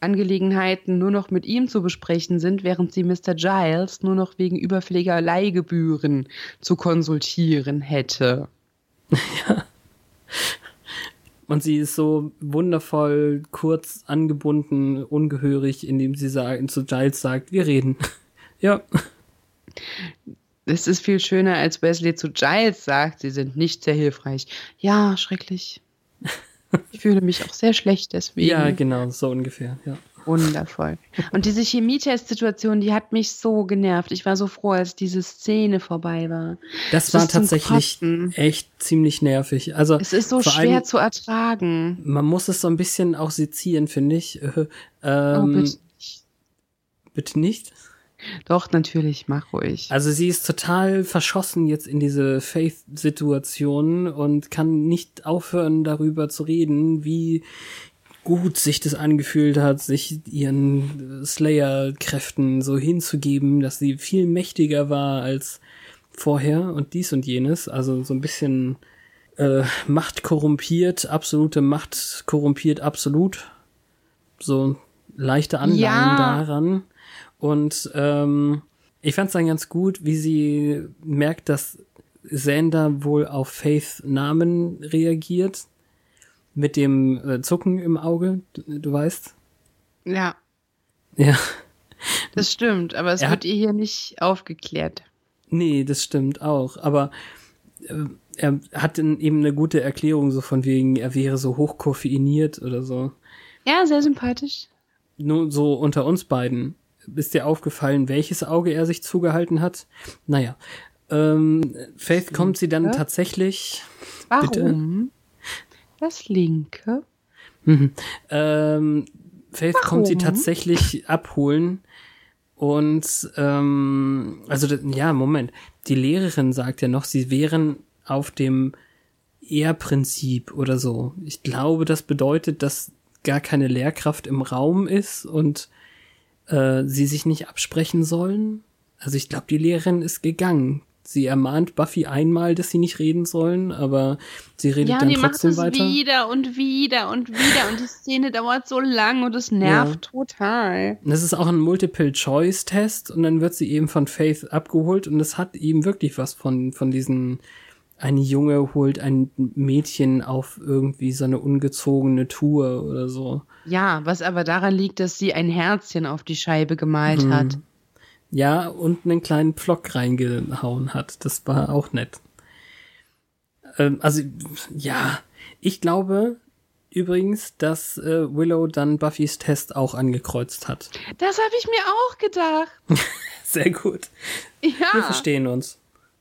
Angelegenheiten nur noch mit ihm zu besprechen sind, während sie Mr. Giles nur noch wegen überfälliger Leihgebühren zu konsultieren hätte. Und sie ist so wundervoll kurz angebunden, ungehörig, indem sie zu Giles sagt, wir reden. ja. Es ist viel schöner, als Wesley zu Giles sagt, sie sind nicht sehr hilfreich. Ja, schrecklich. Ich fühle mich auch sehr schlecht deswegen. Ja, genau, so ungefähr, ja. Wundervoll. Und diese Chemietest-Situation, die hat mich so genervt. Ich war so froh, als diese Szene vorbei war. Das, Das war tatsächlich echt ziemlich nervig. Also Es ist so schwer allem, zu ertragen. man muss es so ein bisschen auch sezieren, finde ich. Äh, Oh, Ähm, bitte. bitte nicht. Doch, natürlich, mach ruhig. Also sie ist total verschossen jetzt in diese Faith-Situation und kann nicht aufhören, darüber zu reden, wie gut sich das angefühlt hat, sich ihren Slayer-Kräften so hinzugeben, dass sie viel mächtiger war als vorher und dies und jenes. Also so ein bisschen äh, Macht korrumpiert, absolute Macht korrumpiert absolut. So leichte Anleihen Ja. daran. Und ähm, ich fand es dann ganz gut, wie sie merkt, dass Xander wohl auf Faith Namen reagiert. Mit dem äh, Zucken im Auge, du, du weißt. Ja, Ja. das stimmt, aber es Er wird ihr hier nicht aufgeklärt. Nee, das stimmt auch. Aber äh, er hat dann eben eine gute Erklärung, so von wegen, er wäre so hochkoffeiniert oder so. Ja, sehr sympathisch. Nur so unter uns beiden. Ist dir aufgefallen, welches Auge er sich zugehalten hat? Naja. Ähm, Faith kommt sie dann Ja. tatsächlich. Warum? Das linke. Mhm. Ähm, Faith kommt sie Warum? tatsächlich abholen. Und ähm, also ja, Moment. Die Lehrerin sagt ja noch, sie wären auf dem Ehrprinzip oder so. Ich glaube, das bedeutet, dass gar keine Lehrkraft im Raum ist und äh, sie sich nicht absprechen sollen. Also ich glaube, die Lehrerin ist gegangen. Sie ermahnt Buffy einmal, dass sie nicht reden sollen, aber sie redet Ja, dann die macht trotzdem es weiter. wieder und wieder und wieder und die Szene dauert so lang und es nervt total. Das ist auch ein Multiple-Choice-Test und dann wird sie eben von Faith abgeholt und es hat eben wirklich was von, von diesen, ein Junge holt ein Mädchen auf irgendwie so eine ungezogene Tour oder so. Ja, was aber daran liegt, dass sie ein Herzchen auf die Scheibe gemalt Mhm. hat. Ja, und einen kleinen Pflock reingehauen hat. Das war auch nett. Ähm, also, ja, ich glaube übrigens, dass äh, Willow dann Buffys Test auch angekreuzt hat. Das habe ich mir auch gedacht. Sehr gut. Wir Ja, verstehen uns.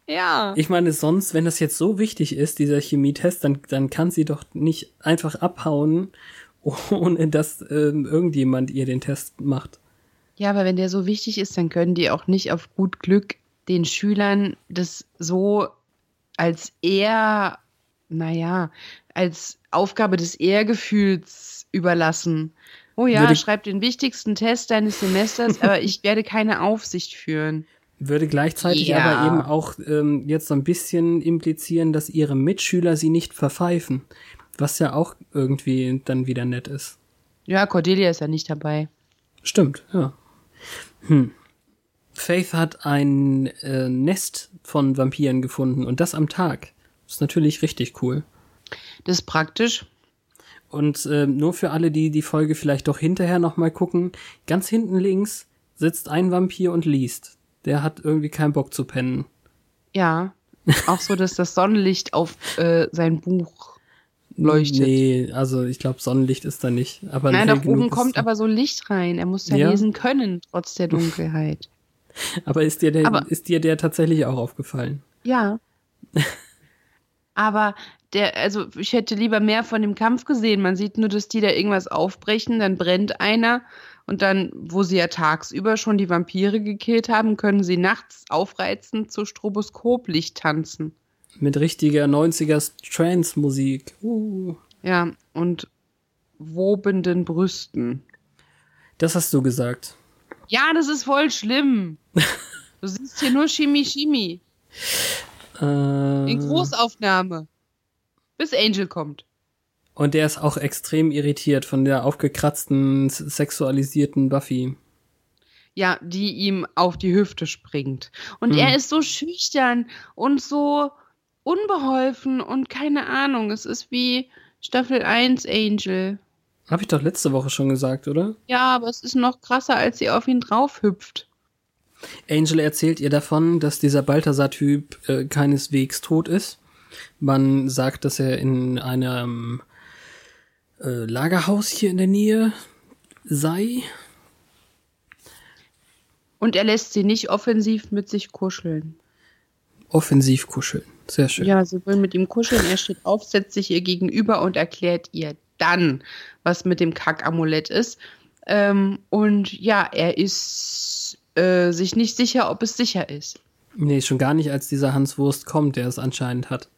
Ja. Ich meine, sonst, wenn das jetzt so wichtig ist, dieser Chemietest, dann, dann kann sie doch nicht einfach abhauen, ohne dass ähm, irgendjemand ihr den Test macht. Ja, aber wenn der so wichtig ist, dann können die auch nicht auf gut Glück den Schülern das so als eher, naja, als Aufgabe des Ehrgefühls überlassen. Oh ja, schreib den wichtigsten Test deines Semesters, aber ich werde keine Aufsicht führen. Würde gleichzeitig Ja. aber eben auch ähm, jetzt so ein bisschen implizieren, dass ihre Mitschüler sie nicht verpfeifen. Was ja auch irgendwie dann wieder nett ist. Ja, Cordelia ist ja nicht dabei. Stimmt, ja. Hm. Faith hat ein äh, Nest von Vampiren gefunden und das am Tag. Ist natürlich richtig cool. Das ist praktisch. Und äh, nur für alle, die die Folge vielleicht doch hinterher nochmal gucken, ganz hinten links sitzt ein Vampir und liest. Der hat irgendwie keinen Bock zu pennen. Ja. Auch so, dass das Sonnenlicht auf äh, sein Buch leuchtet. Nee, also ich glaube, Sonnenlicht ist da nicht. Aber Nein, genug oben kommt aber so Licht rein. Er muss ja, Ja. lesen können, trotz der Dunkelheit. Aber ist dir, der, aber- ist dir der tatsächlich auch aufgefallen? Ja. Aber der, also ich hätte lieber mehr von dem Kampf gesehen. Man sieht nur, dass die da irgendwas aufbrechen, dann brennt einer und dann, wo sie ja tagsüber schon die Vampire gekillt haben, können sie nachts aufreizend zu Stroboskoplicht tanzen. Mit richtiger 90er Trance-Musik. Uh. Ja, und wobenden Brüsten. Das hast du gesagt. Ja, das ist voll schlimm. Du siehst hier nur Chemie, Chemie. Äh, In Großaufnahme. Bis Angel kommt. Und der ist auch extrem irritiert von der aufgekratzten, sexualisierten Buffy. Ja, die ihm auf die Hüfte springt. Und hm. er ist so schüchtern und so unbeholfen und keine Ahnung. Es ist wie Staffel 1 Angel. Hab ich doch letzte Woche schon gesagt, oder? Ja, aber es ist noch krasser, als sie auf ihn draufhüpft. Angel erzählt ihr davon, dass dieser Balthasar-Typ äh, keineswegs tot ist. Man sagt, dass er in einem äh, Lagerhaus hier in der Nähe sei. Und er lässt sie nicht offensiv mit sich kuscheln. Offensiv kuscheln. Sehr schön. Ja, sie will mit ihm kuscheln. Er steht auf, setzt sich ihr gegenüber und erklärt ihr dann, was mit dem Kack-Amulett ist. Ähm, und ja, er ist äh, sich nicht sicher, ob es sicher ist. Nee, schon gar nicht, als dieser Hans Wurst kommt, der es anscheinend hat.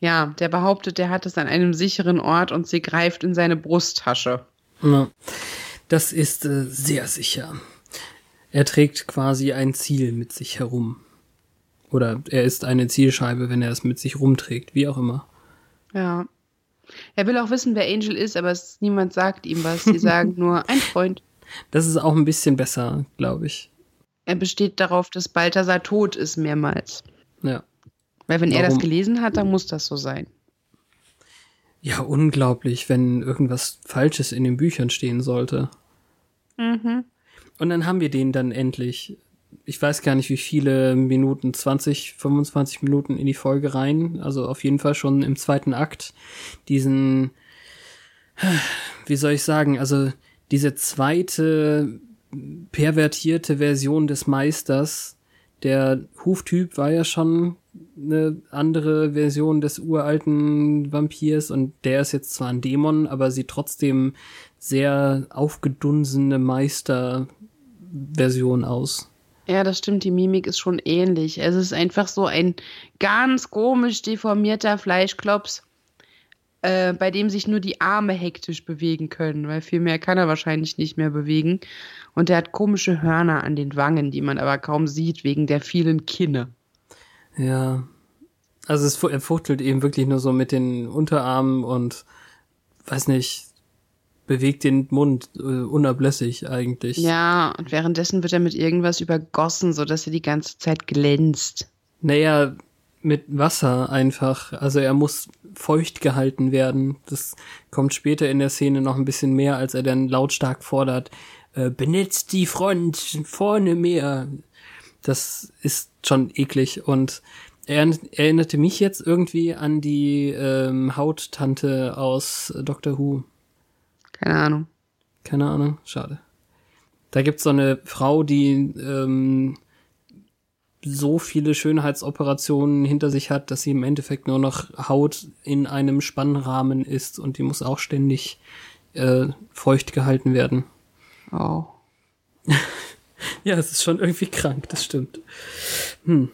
Ja, der behauptet, der hat es an einem sicheren Ort und sie greift in seine Brusttasche. Ja, das ist äh, sehr sicher. Er trägt quasi ein Ziel mit sich herum. Oder er ist eine Zielscheibe, wenn er es mit sich rumträgt, wie auch immer. Ja. Er will auch wissen, wer Angel ist, aber es, niemand sagt ihm was. Sie sagen nur ein Freund. Das ist auch ein bisschen besser, glaube ich. Er besteht darauf, dass Balthasar tot ist, mehrmals. Ja. Weil wenn Warum? er das gelesen hat, dann muss das so sein. Ja, unglaublich, wenn irgendwas Falsches in den Büchern stehen sollte. Mhm. Und dann haben wir den dann endlich. Ich weiß gar nicht, wie viele Minuten, 20, 25 Minuten in die Folge rein. Also auf jeden Fall schon im zweiten Akt. Diesen, wie soll ich sagen, also diese zweite pervertierte Version des Meisters. Der Huftyp war ja schon eine andere Version des uralten Vampirs und der ist jetzt zwar ein Dämon, aber sieht trotzdem sehr aufgedunsene Meister-Version aus. Ja, das stimmt, die Mimik ist schon ähnlich. Es ist einfach so ein ganz komisch deformierter Fleischklops, äh, bei dem sich nur die Arme hektisch bewegen können, weil viel mehr kann er wahrscheinlich nicht mehr bewegen. Und er hat komische Hörner an den Wangen, die man aber kaum sieht wegen der vielen Kinne. Ja. Also es, er fuchtelt eben wirklich nur so mit den Unterarmen und weiß nicht, bewegt den Mund äh, unablässig eigentlich. Ja, und währenddessen wird er mit irgendwas übergossen, so dass er die ganze Zeit glänzt. Naja, mit Wasser einfach. Also er muss feucht gehalten werden. Das kommt später in der Szene noch ein bisschen mehr, als er dann lautstark fordert, äh, benetzt die Front, vorne mehr das ist schon eklig und er erinnerte mich jetzt irgendwie an die ähm, Hauttante aus Doctor Who. Keine Ahnung. Keine Ahnung, schade. Da gibt's so eine Frau, die ähm, so viele Schönheitsoperationen hinter sich hat, dass sie im Endeffekt nur noch Haut in einem Spannrahmen ist und die muss auch ständig äh, feucht gehalten werden. Oh. Ja, es ist schon irgendwie krank, das stimmt. Hm.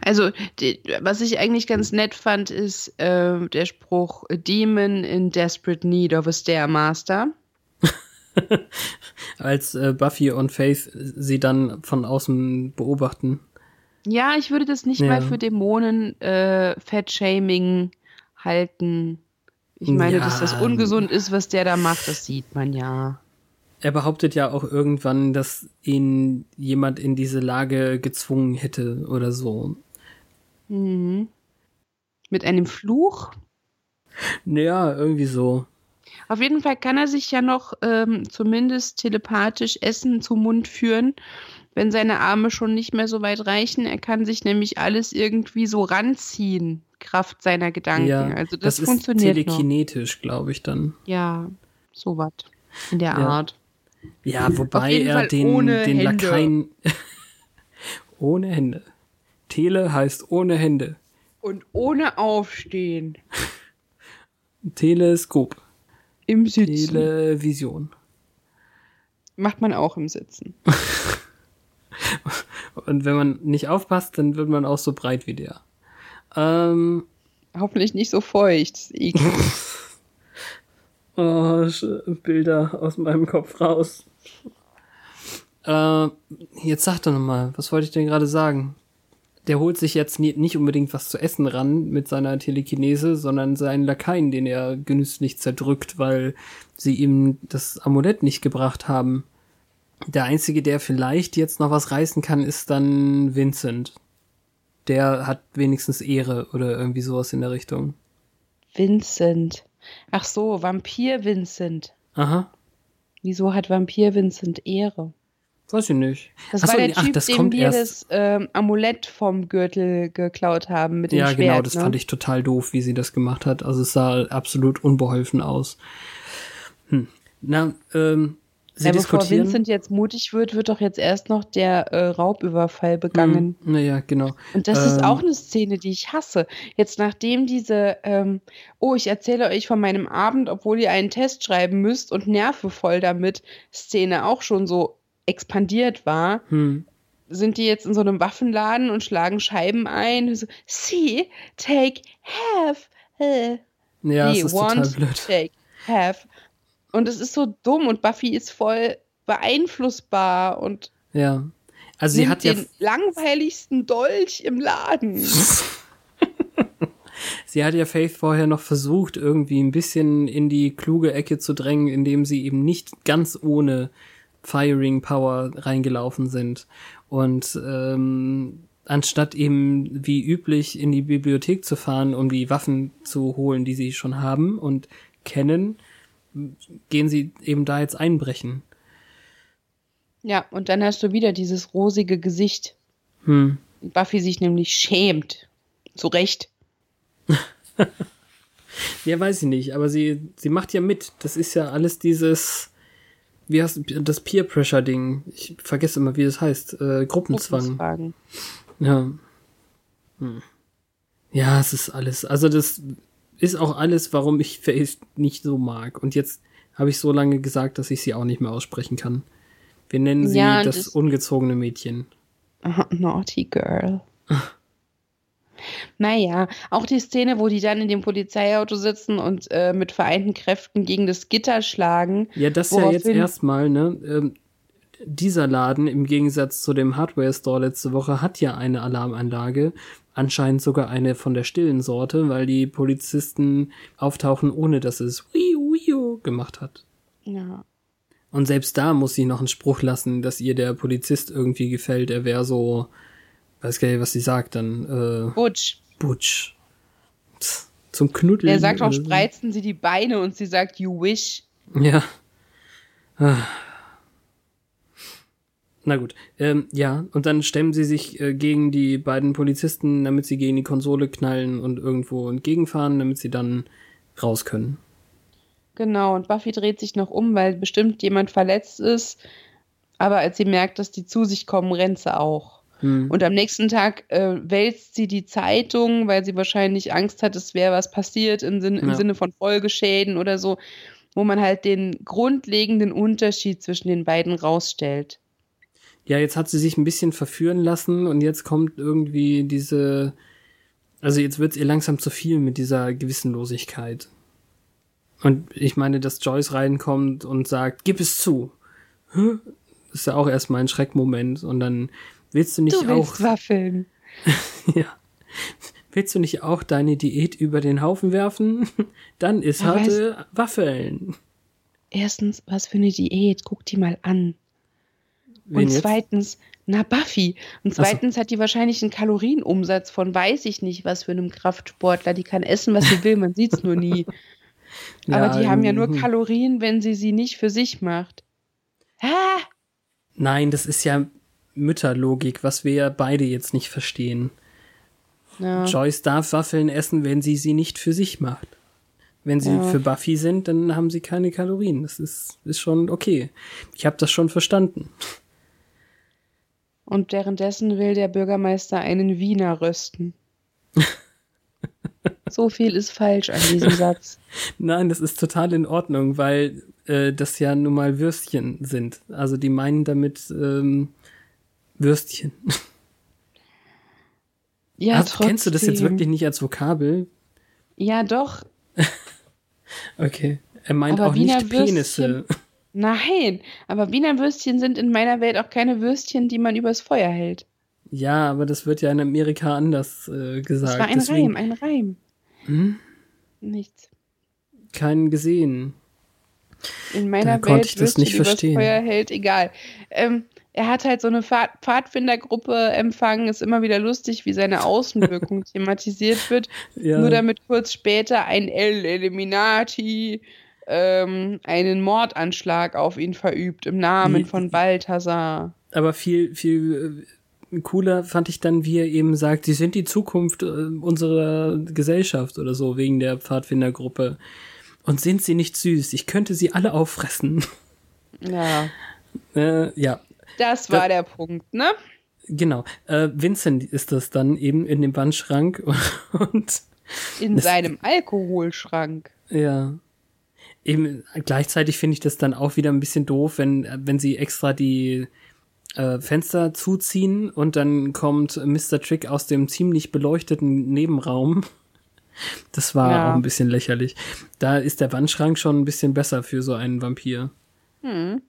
Also, die, was ich eigentlich ganz nett fand, ist äh, der Spruch Demon in desperate need of a Stairmaster. Als äh, Buffy und Faith sie dann von außen beobachten. Ja, ich würde das nicht ja. mal für Dämonen äh, Fat-Shaming halten. Ich meine, ja. dass das ungesund ist, was der da macht, das sieht man ja. Er behauptet ja auch irgendwann, dass ihn jemand in diese Lage gezwungen hätte oder so. Mhm. Mit einem Fluch? Naja, irgendwie so. Auf jeden Fall kann er sich ja noch ähm, zumindest telepathisch Essen zum Mund führen, wenn seine Arme schon nicht mehr so weit reichen. Er kann sich nämlich alles irgendwie so ranziehen, Kraft seiner Gedanken. Ja, also das, das funktioniert. Ist telekinetisch, glaube ich dann. Ja, sowas in der ja. Art. Ja, wobei er Fall den, den Lakaien ohne Hände. Tele heißt ohne Hände. Und ohne Aufstehen. Teleskop. Im Sitzen. Television. Macht man auch im Sitzen. Und wenn man nicht aufpasst, dann wird man auch so breit wie der. Ähm, Hoffentlich nicht so feucht. Oh, Bilder aus meinem Kopf raus. Äh, jetzt sag doch nochmal, was wollte ich denn gerade sagen? der holt sich jetzt nie, nicht unbedingt was zu essen ran mit seiner Telekinese, sondern seinen Lakaien, den er genüsslich zerdrückt, weil sie ihm das Amulett nicht gebracht haben. Der einzige, der vielleicht jetzt noch was reißen kann, ist dann Vincent. Der hat wenigstens Ehre oder irgendwie sowas in der Richtung. Vincent. Ach so, Vampir Vincent. Aha. Wieso hat Vampir Vincent Ehre? Weiß ich nicht. Das Ach so, war der ach, Typ, das dem wir erst- das ähm, Amulett vom Gürtel geklaut haben mit dem Ja, Schwert. genau, das ne? fand ich total doof, wie sie das gemacht hat. Also es sah absolut unbeholfen aus. Hm. Na, ähm, sie ja, bevor. Vincent jetzt mutig wird, wird doch jetzt erst noch der äh, Raubüberfall begangen. Hm, naja, genau. Und das ist Ähm, auch eine Szene, die ich hasse. Jetzt nachdem diese, ähm, oh, ich erzähle euch von meinem Abend, obwohl ihr einen Test schreiben müsst und nerve voll damit, Szene auch schon so expandiert war, Hm. sind die jetzt in so einem Waffenladen und schlagen Scheiben ein. So, See, take, have. Äh. Ja, nee, es ist total want, blöd. take, have. Und es ist so dumm und Buffy ist voll beeinflussbar und Ja. Also sie hat ja den langweiligsten Dolch im Laden. Sie hat ja Faith vorher noch versucht, irgendwie ein bisschen in die kluge Ecke zu drängen, indem sie eben nicht ganz ohne Firing Power reingelaufen sind. Und ähm, anstatt eben wie üblich in die Bibliothek zu fahren, um die Waffen zu holen, die sie schon haben und kennen, gehen sie eben da jetzt einbrechen. Ja, und dann hast du wieder dieses rosige Gesicht. Hm. Buffy sich nämlich schämt. Zu Recht. Ja, weiß ich nicht, aber sie, sie macht ja mit. Das ist ja alles dieses, wie heißt das Peer Pressure Ding? Ich vergesse immer, wie das heißt. Äh, Gruppenzwang. Gruppenzwang. Ja. Hm. Ja, es ist alles. Also das ist auch alles, warum ich Face nicht so mag. Und jetzt habe ich so lange gesagt, dass ich sie auch nicht mehr aussprechen kann. Wir nennen sie Ja, das das- ungezogene Mädchen. Naughty Girl. naja, auch die Szene, wo die dann in dem Polizeiauto sitzen und äh, mit vereinten Kräften gegen das Gitter schlagen. Ja, das ja jetzt erstmal, ne? Ähm, dieser Laden im Gegensatz zu dem Hardware Store letzte Woche hat ja eine Alarmanlage, anscheinend sogar eine von der stillen Sorte, weil die Polizisten auftauchen, ohne dass es wiu wiu gemacht hat. Ja. Und selbst da muss sie noch einen Spruch lassen, dass ihr der Polizist irgendwie gefällt. Er wäre so, weiß gar nicht, was sie sagt dann, äh, Butch. Butch. Pff, Zum Knuddeln. Er sagt auch, spreizen Sie die Beine und sie sagt, you wish. Ja. Ah. Na gut, ähm, ja, und dann stemmen sie sich äh, gegen die beiden Polizisten, damit sie gegen die Konsole knallen und irgendwo entgegenfahren, damit sie dann raus können. Genau, und Buffy dreht sich noch um, weil bestimmt jemand verletzt ist. Aber als sie merkt, dass die zu sich kommen, rennt sie auch. Hm. Und am nächsten Tag äh, wälzt sie die Zeitung, weil sie wahrscheinlich Angst hat, es wäre was passiert im, Sinn, im Ja. Sinne von Folgeschäden oder so, wo man halt den grundlegenden Unterschied zwischen den beiden rausstellt. Ja, jetzt hat sie sich ein bisschen verführen lassen und jetzt kommt irgendwie diese, also jetzt wird's ihr langsam zu viel mit dieser Gewissenlosigkeit. Und ich meine, dass Joyce reinkommt und sagt, gib es zu. Das ist ja auch erstmal ein Schreckmoment und dann willst du nicht du willst auch, Waffeln. ja, willst du nicht auch deine Diät über den Haufen werfen? Dann ist harte Waffeln. Erstens, was für eine Diät? Guck die mal an. Wen und jetzt? zweitens, na Buffy. Und Ach so. zweitens hat die wahrscheinlich einen Kalorienumsatz von weiß ich nicht was für einem Kraftsportler. Die kann essen, was sie will, man sieht's nur nie. Aber die haben ja nur mhm. Kalorien, wenn sie sie nicht für sich macht. Ah, Nein, das ist ja Mütterlogik, was wir ja beide jetzt nicht verstehen. ja. Joyce darf Waffeln essen, wenn sie sie nicht für sich macht. Wenn sie Ja. für Buffy sind, dann haben sie keine Kalorien. Das ist, ist schon okay. Ich habe das schon verstanden. Und währenddessen will der Bürgermeister einen Wiener rösten. so viel ist falsch an diesem Satz. Nein, das ist total in Ordnung, weil äh, das ja nun mal Würstchen sind. Also die meinen damit ähm, Würstchen. Ja, Hast, kennst du das jetzt trotzdem. wirklich nicht als Vokabel? Ja, doch. Okay. Er meint Aber auch Wiener nicht Penisse. Nein, aber Wiener Würstchen sind in meiner Welt auch keine Würstchen, die man übers Feuer hält. Ja, aber das wird ja in Amerika anders äh, gesagt. Das war ein Deswegen- Reim, ein Reim. Hm? Nichts. Keinen gesehen. In meiner Da konnte Welt ich das Würstchen nicht übers verstehen. Feuer hält, egal. Ähm, er hat halt so eine Pfad Pfadfindergruppe empfangen, ist immer wieder lustig, wie seine Außenwirkung thematisiert wird. Ja. Nur damit kurz später ein El Eliminati ähm, einen Mordanschlag auf ihn verübt im Namen Die- von Balthasar. Aber viel, viel äh, cooler fand ich dann, wie er eben sagt, sie sind die Zukunft äh, unserer Gesellschaft oder so, wegen der Pfadfindergruppe. Und sind sie nicht süß? Ich könnte sie alle auffressen. Ja, äh, ja, das war der Punkt, ne? genau. Äh, Vincent ist das dann eben in dem Wandschrank und In seinem Alkoholschrank. Ja. Eben, gleichzeitig finde ich das dann auch wieder ein bisschen doof, wenn, wenn sie extra die äh, Fenster zuziehen und dann kommt Mr. Trick aus dem ziemlich beleuchteten Nebenraum. Das war Ja. auch ein bisschen lächerlich. Da ist der Wandschrank schon ein bisschen besser für so einen Vampir. Hm.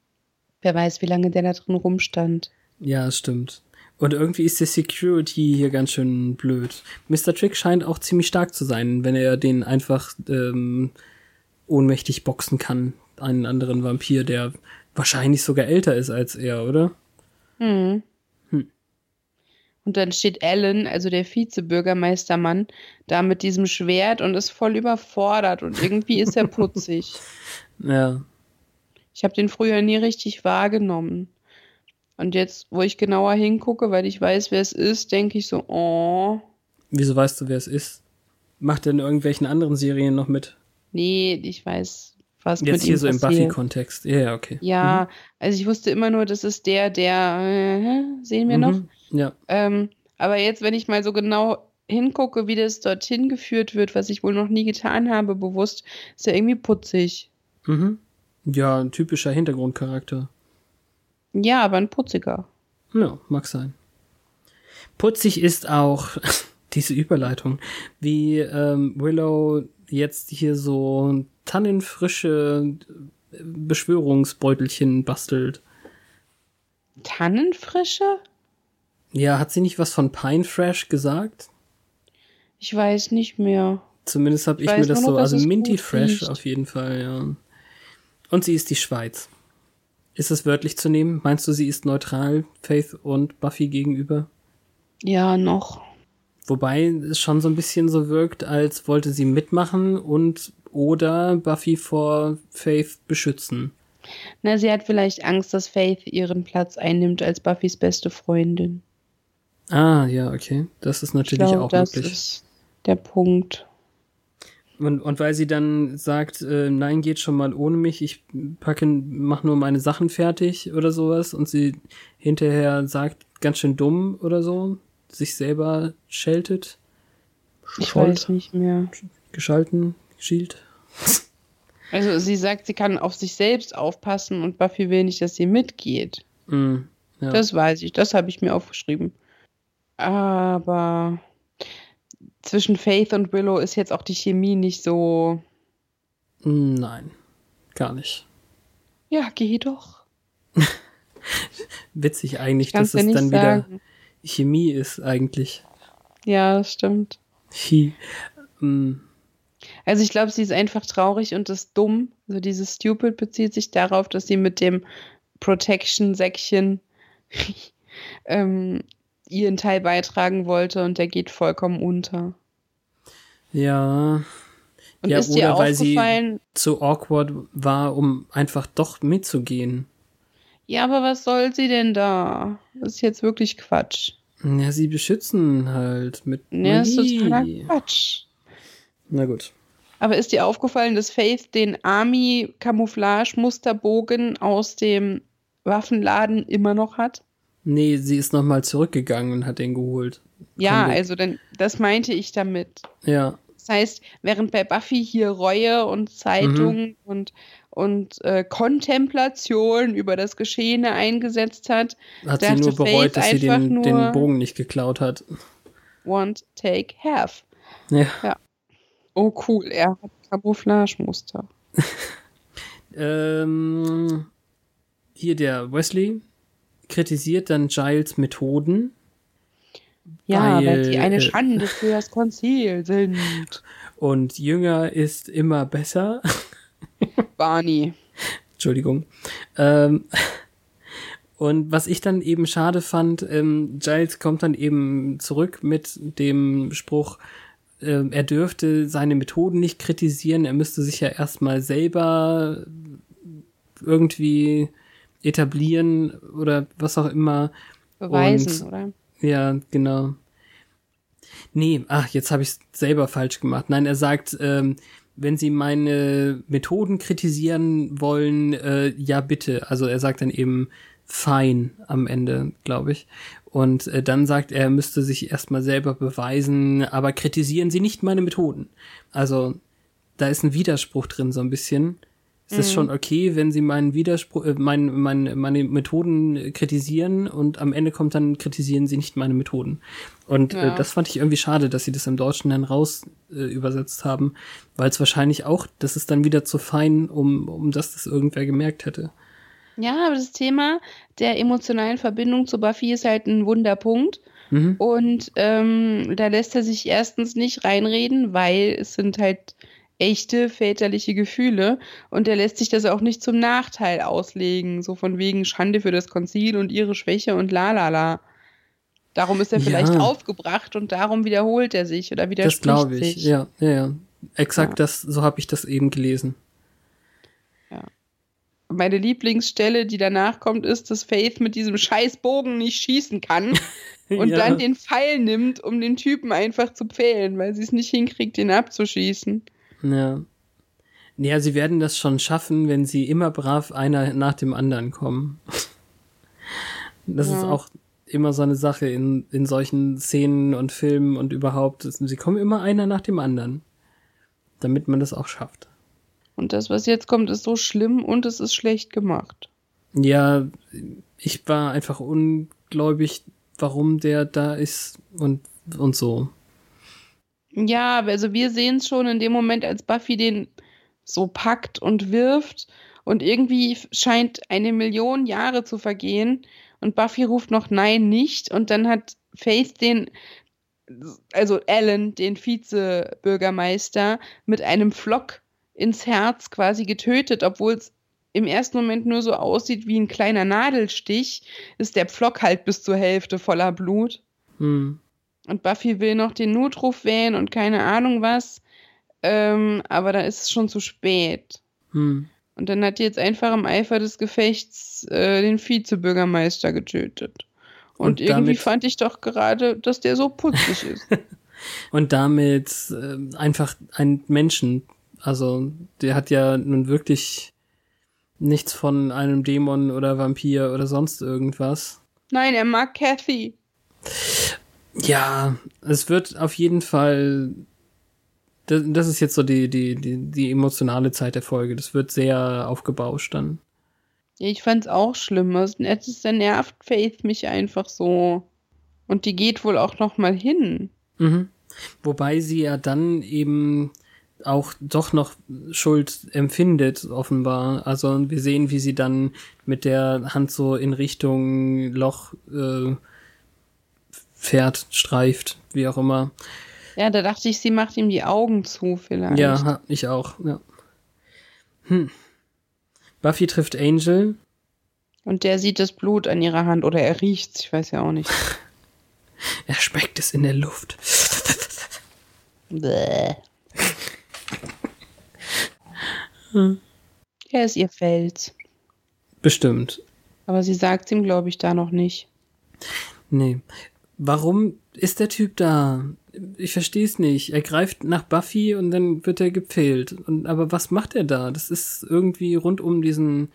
Wer weiß, wie lange der da drin rumstand. Ja, stimmt. Und irgendwie ist die Security hier ganz schön blöd. Mr. Trick scheint auch ziemlich stark zu sein, wenn er den einfach ähm, ohnmächtig boxen kann. Einen anderen Vampir, der wahrscheinlich sogar älter ist als er, oder? Hm. Hm. Und dann steht Alan, also der Vizebürgermeistermann, da mit diesem Schwert und ist voll überfordert und irgendwie ist er putzig. Ja. Ich habe den früher nie richtig wahrgenommen. Und jetzt, wo ich genauer hingucke, weil ich weiß, wer es ist, denke ich so, oh, Wieso weißt du, wer es ist? Macht er in irgendwelchen anderen Serien noch mit? Nee, ich weiß, was mit Jetzt hier ihm so im. Buffy-Kontext. Ja, ja, okay. Ja, also ich wusste immer nur, das ist der, der, äh, sehen wir Mhm. noch? Mhm. Ja. Ähm, aber jetzt, wenn ich mal so genau hingucke, wie das dorthin geführt wird, was ich wohl noch nie getan habe, bewusst, ist ja irgendwie putzig. Mhm. Ja, ein typischer Hintergrundcharakter. Ja, aber ein putziger. Ja, mag sein. Putzig ist auch diese Überleitung, wie ähm, Willow jetzt hier so tannenfrische äh, Beschwörungsbeutelchen bastelt. Tannenfrische? Ja, hat sie nicht was von Pine Fresh gesagt? Ich weiß nicht mehr. Zumindest habe Ich ich, mir das so, noch, dass also Minty Fresh riecht. auf jeden Fall, ja. Und sie ist die Schweiz. Ist es wörtlich zu nehmen? Meinst du, sie ist neutral Faith und Buffy gegenüber? Ja, noch. Wobei es schon so ein bisschen so wirkt, als wollte sie mitmachen und oder Buffy vor Faith beschützen. Na, sie hat vielleicht Angst, dass Faith ihren Platz einnimmt als Buffys beste Freundin. Ah, ja, okay. Das ist Ich natürlich glaube, auch das möglich. ist der Punkt. Und, und weil sie dann sagt, äh, nein, geht schon mal ohne mich, ich packe, mach nur meine Sachen fertig oder sowas und sie hinterher sagt, ganz schön dumm oder so, sich selber scheltet, Ich weiß nicht mehr. geschalten, geschielt. Also sie sagt, sie kann auf sich selbst aufpassen und Buffy will nicht, dass sie mitgeht. Mm, ja. Das weiß ich, das habe ich mir aufgeschrieben. Aber zwischen Faith und Willow ist jetzt auch die Chemie nicht so. Nein, gar nicht. Ja, geh doch. Witzig eigentlich, dass es dann wieder sagen. Chemie ist eigentlich. Ja, das stimmt. Hi. Mm, Also ich glaube, sie ist einfach traurig und ist dumm. Also dieses Stupid bezieht sich darauf, dass sie mit dem Protection-Säckchen ähm, ihren Teil beitragen wollte und der geht vollkommen unter. ja, Und Ja, ist dir oder weil sie- zu awkward war, um einfach doch mitzugehen. Ja, aber was soll sie denn da? Das ist jetzt wirklich Quatsch. Ja, sie beschützen halt mit Ja, das ist totaler. Quatsch. Na gut. Aber ist dir aufgefallen, dass Faith den Army-Camouflage-Musterbogen aus dem Waffenladen immer noch hat? Nee, sie ist nochmal zurückgegangen und hat den geholt. Ja, Comic. also dann, das meinte ich damit. Ja, Das heißt, während bei Buffy hier Reue und Zeitung und, und äh, Kontemplation über das Geschehene eingesetzt hat, hat sie nur bereut, Faith dass sie den, den Bogen nicht geklaut hat. want, take, have. Ja. Oh cool, er hat Camouflagemuster. Ähm, hier der Wesley kritisiert dann Giles Methoden Ja, weil, Weil, sie eine äh, Schande für das Konzil sind. Und jünger ist immer besser. Barney. Entschuldigung. Ähm, und was ich dann eben schade fand, ähm, Giles kommt dann eben zurück mit dem Spruch, ähm, er dürfte seine Methoden nicht kritisieren, er müsste sich ja erstmal selber irgendwie etablieren oder was auch immer. Beweisen, Und- oder? Ja, genau. Nee, ach, jetzt habe ich es selber falsch gemacht. Nein, er sagt, ähm, wenn Sie meine Methoden kritisieren wollen, äh, ja bitte. Also er sagt dann eben fein am Ende, glaube ich. Und äh, dann sagt er, müsste sich erstmal selber beweisen, aber kritisieren Sie nicht meine Methoden. Also da ist ein Widerspruch drin so ein bisschen. Es ist schon okay, wenn sie meinen Widerspruch, äh, mein, mein, meine Methoden äh, kritisieren und am Ende kommt dann, kritisieren sie nicht meine Methoden. Und Ja. äh, das fand ich irgendwie schade, dass sie das im Deutschen dann raus äh, übersetzt haben, weil es wahrscheinlich auch, das ist dann wieder zu fein, um, um dass das irgendwer gemerkt hätte. Ja, aber das Thema der emotionalen Verbindung zu Buffy ist halt ein Wunderpunkt. Mhm. Und ähm, da lässt er sich erstens nicht reinreden, weil es sind halt echte väterliche Gefühle und er lässt sich das auch nicht zum Nachteil auslegen, so von wegen Schande für das Konzil und ihre Schwäche und la la la. Darum ist er Ja. vielleicht aufgebracht und darum wiederholt er sich oder Das widerspricht glaube ich. sich. Ja, ja, ja. Exakt Ja. das, so habe ich das eben gelesen. Meine Lieblingsstelle, die danach kommt, ist, dass Faith mit diesem scheiß Bogen nicht schießen kann und ja. dann den Pfeil nimmt, um den Typen einfach zu pfählen, weil sie es nicht hinkriegt, den abzuschießen. Ja. Ja, sie werden das schon schaffen, wenn sie immer brav einer nach dem anderen kommen. Das ist Ja. auch immer so eine Sache in, in solchen Szenen und Filmen und überhaupt. Sie kommen immer einer nach dem anderen. Damit man das auch schafft. Und das, was jetzt kommt, ist so schlimm und es ist schlecht gemacht. Ja, ich war einfach ungläubig, warum der da ist und, und so. Ja, also wir sehen es schon in dem Moment, als Buffy den so packt und wirft und irgendwie scheint eine Million Jahre zu vergehen und Buffy ruft noch Nein nicht und dann hat Faith den, also Alan, den Vizebürgermeister, mit einem Flock ins Herz quasi getötet, obwohl es im ersten Moment nur so aussieht wie ein kleiner Nadelstich, ist der Pflock halt bis zur Hälfte voller Blut. Hm. Und Buffy will noch den Notruf wählen und keine Ahnung was. Ähm, aber da ist es schon zu spät. Hm. Und dann hat die jetzt einfach im Eifer des Gefechts äh, den Vizebürgermeister getötet. Und, Und irgendwie fand ich doch gerade, dass der so putzig ist. Und damit äh, einfach ein Menschen, also der hat ja nun wirklich nichts von einem Dämon oder Vampir oder sonst irgendwas. Nein, er mag Kathy. Ja, es wird auf jeden Fall. Das, das ist jetzt so die, die, die, die emotionale Zeit der Folge. Das wird sehr aufgebauscht dann. Ja, ich fand's auch schlimm. Es ist, nervt Faith mich einfach so. Und die geht wohl auch noch mal hin. Mhm. Wobei sie ja dann eben auch doch noch Schuld empfindet, offenbar. Also wir sehen, wie sie dann mit der Hand so in Richtung Loch äh, fährt, streift, wie auch immer. Ja, da dachte ich, sie macht ihm die Augen zu vielleicht. Ja, ich auch, ja. Hm. Buffy trifft Angel. Und der sieht das Blut an ihrer Hand oder er riecht's, ich weiß ja auch nicht. Er schmeckt es in der Luft. Bäh. Er ist ihr Fels. Bestimmt. Aber sie sagt ihm, glaube ich, da noch nicht. Nee. Warum ist der Typ da? Ich verstehe es nicht. Er greift nach Buffy und dann wird er gepfählt. Und, aber was macht er da? Das ist irgendwie rund um diesen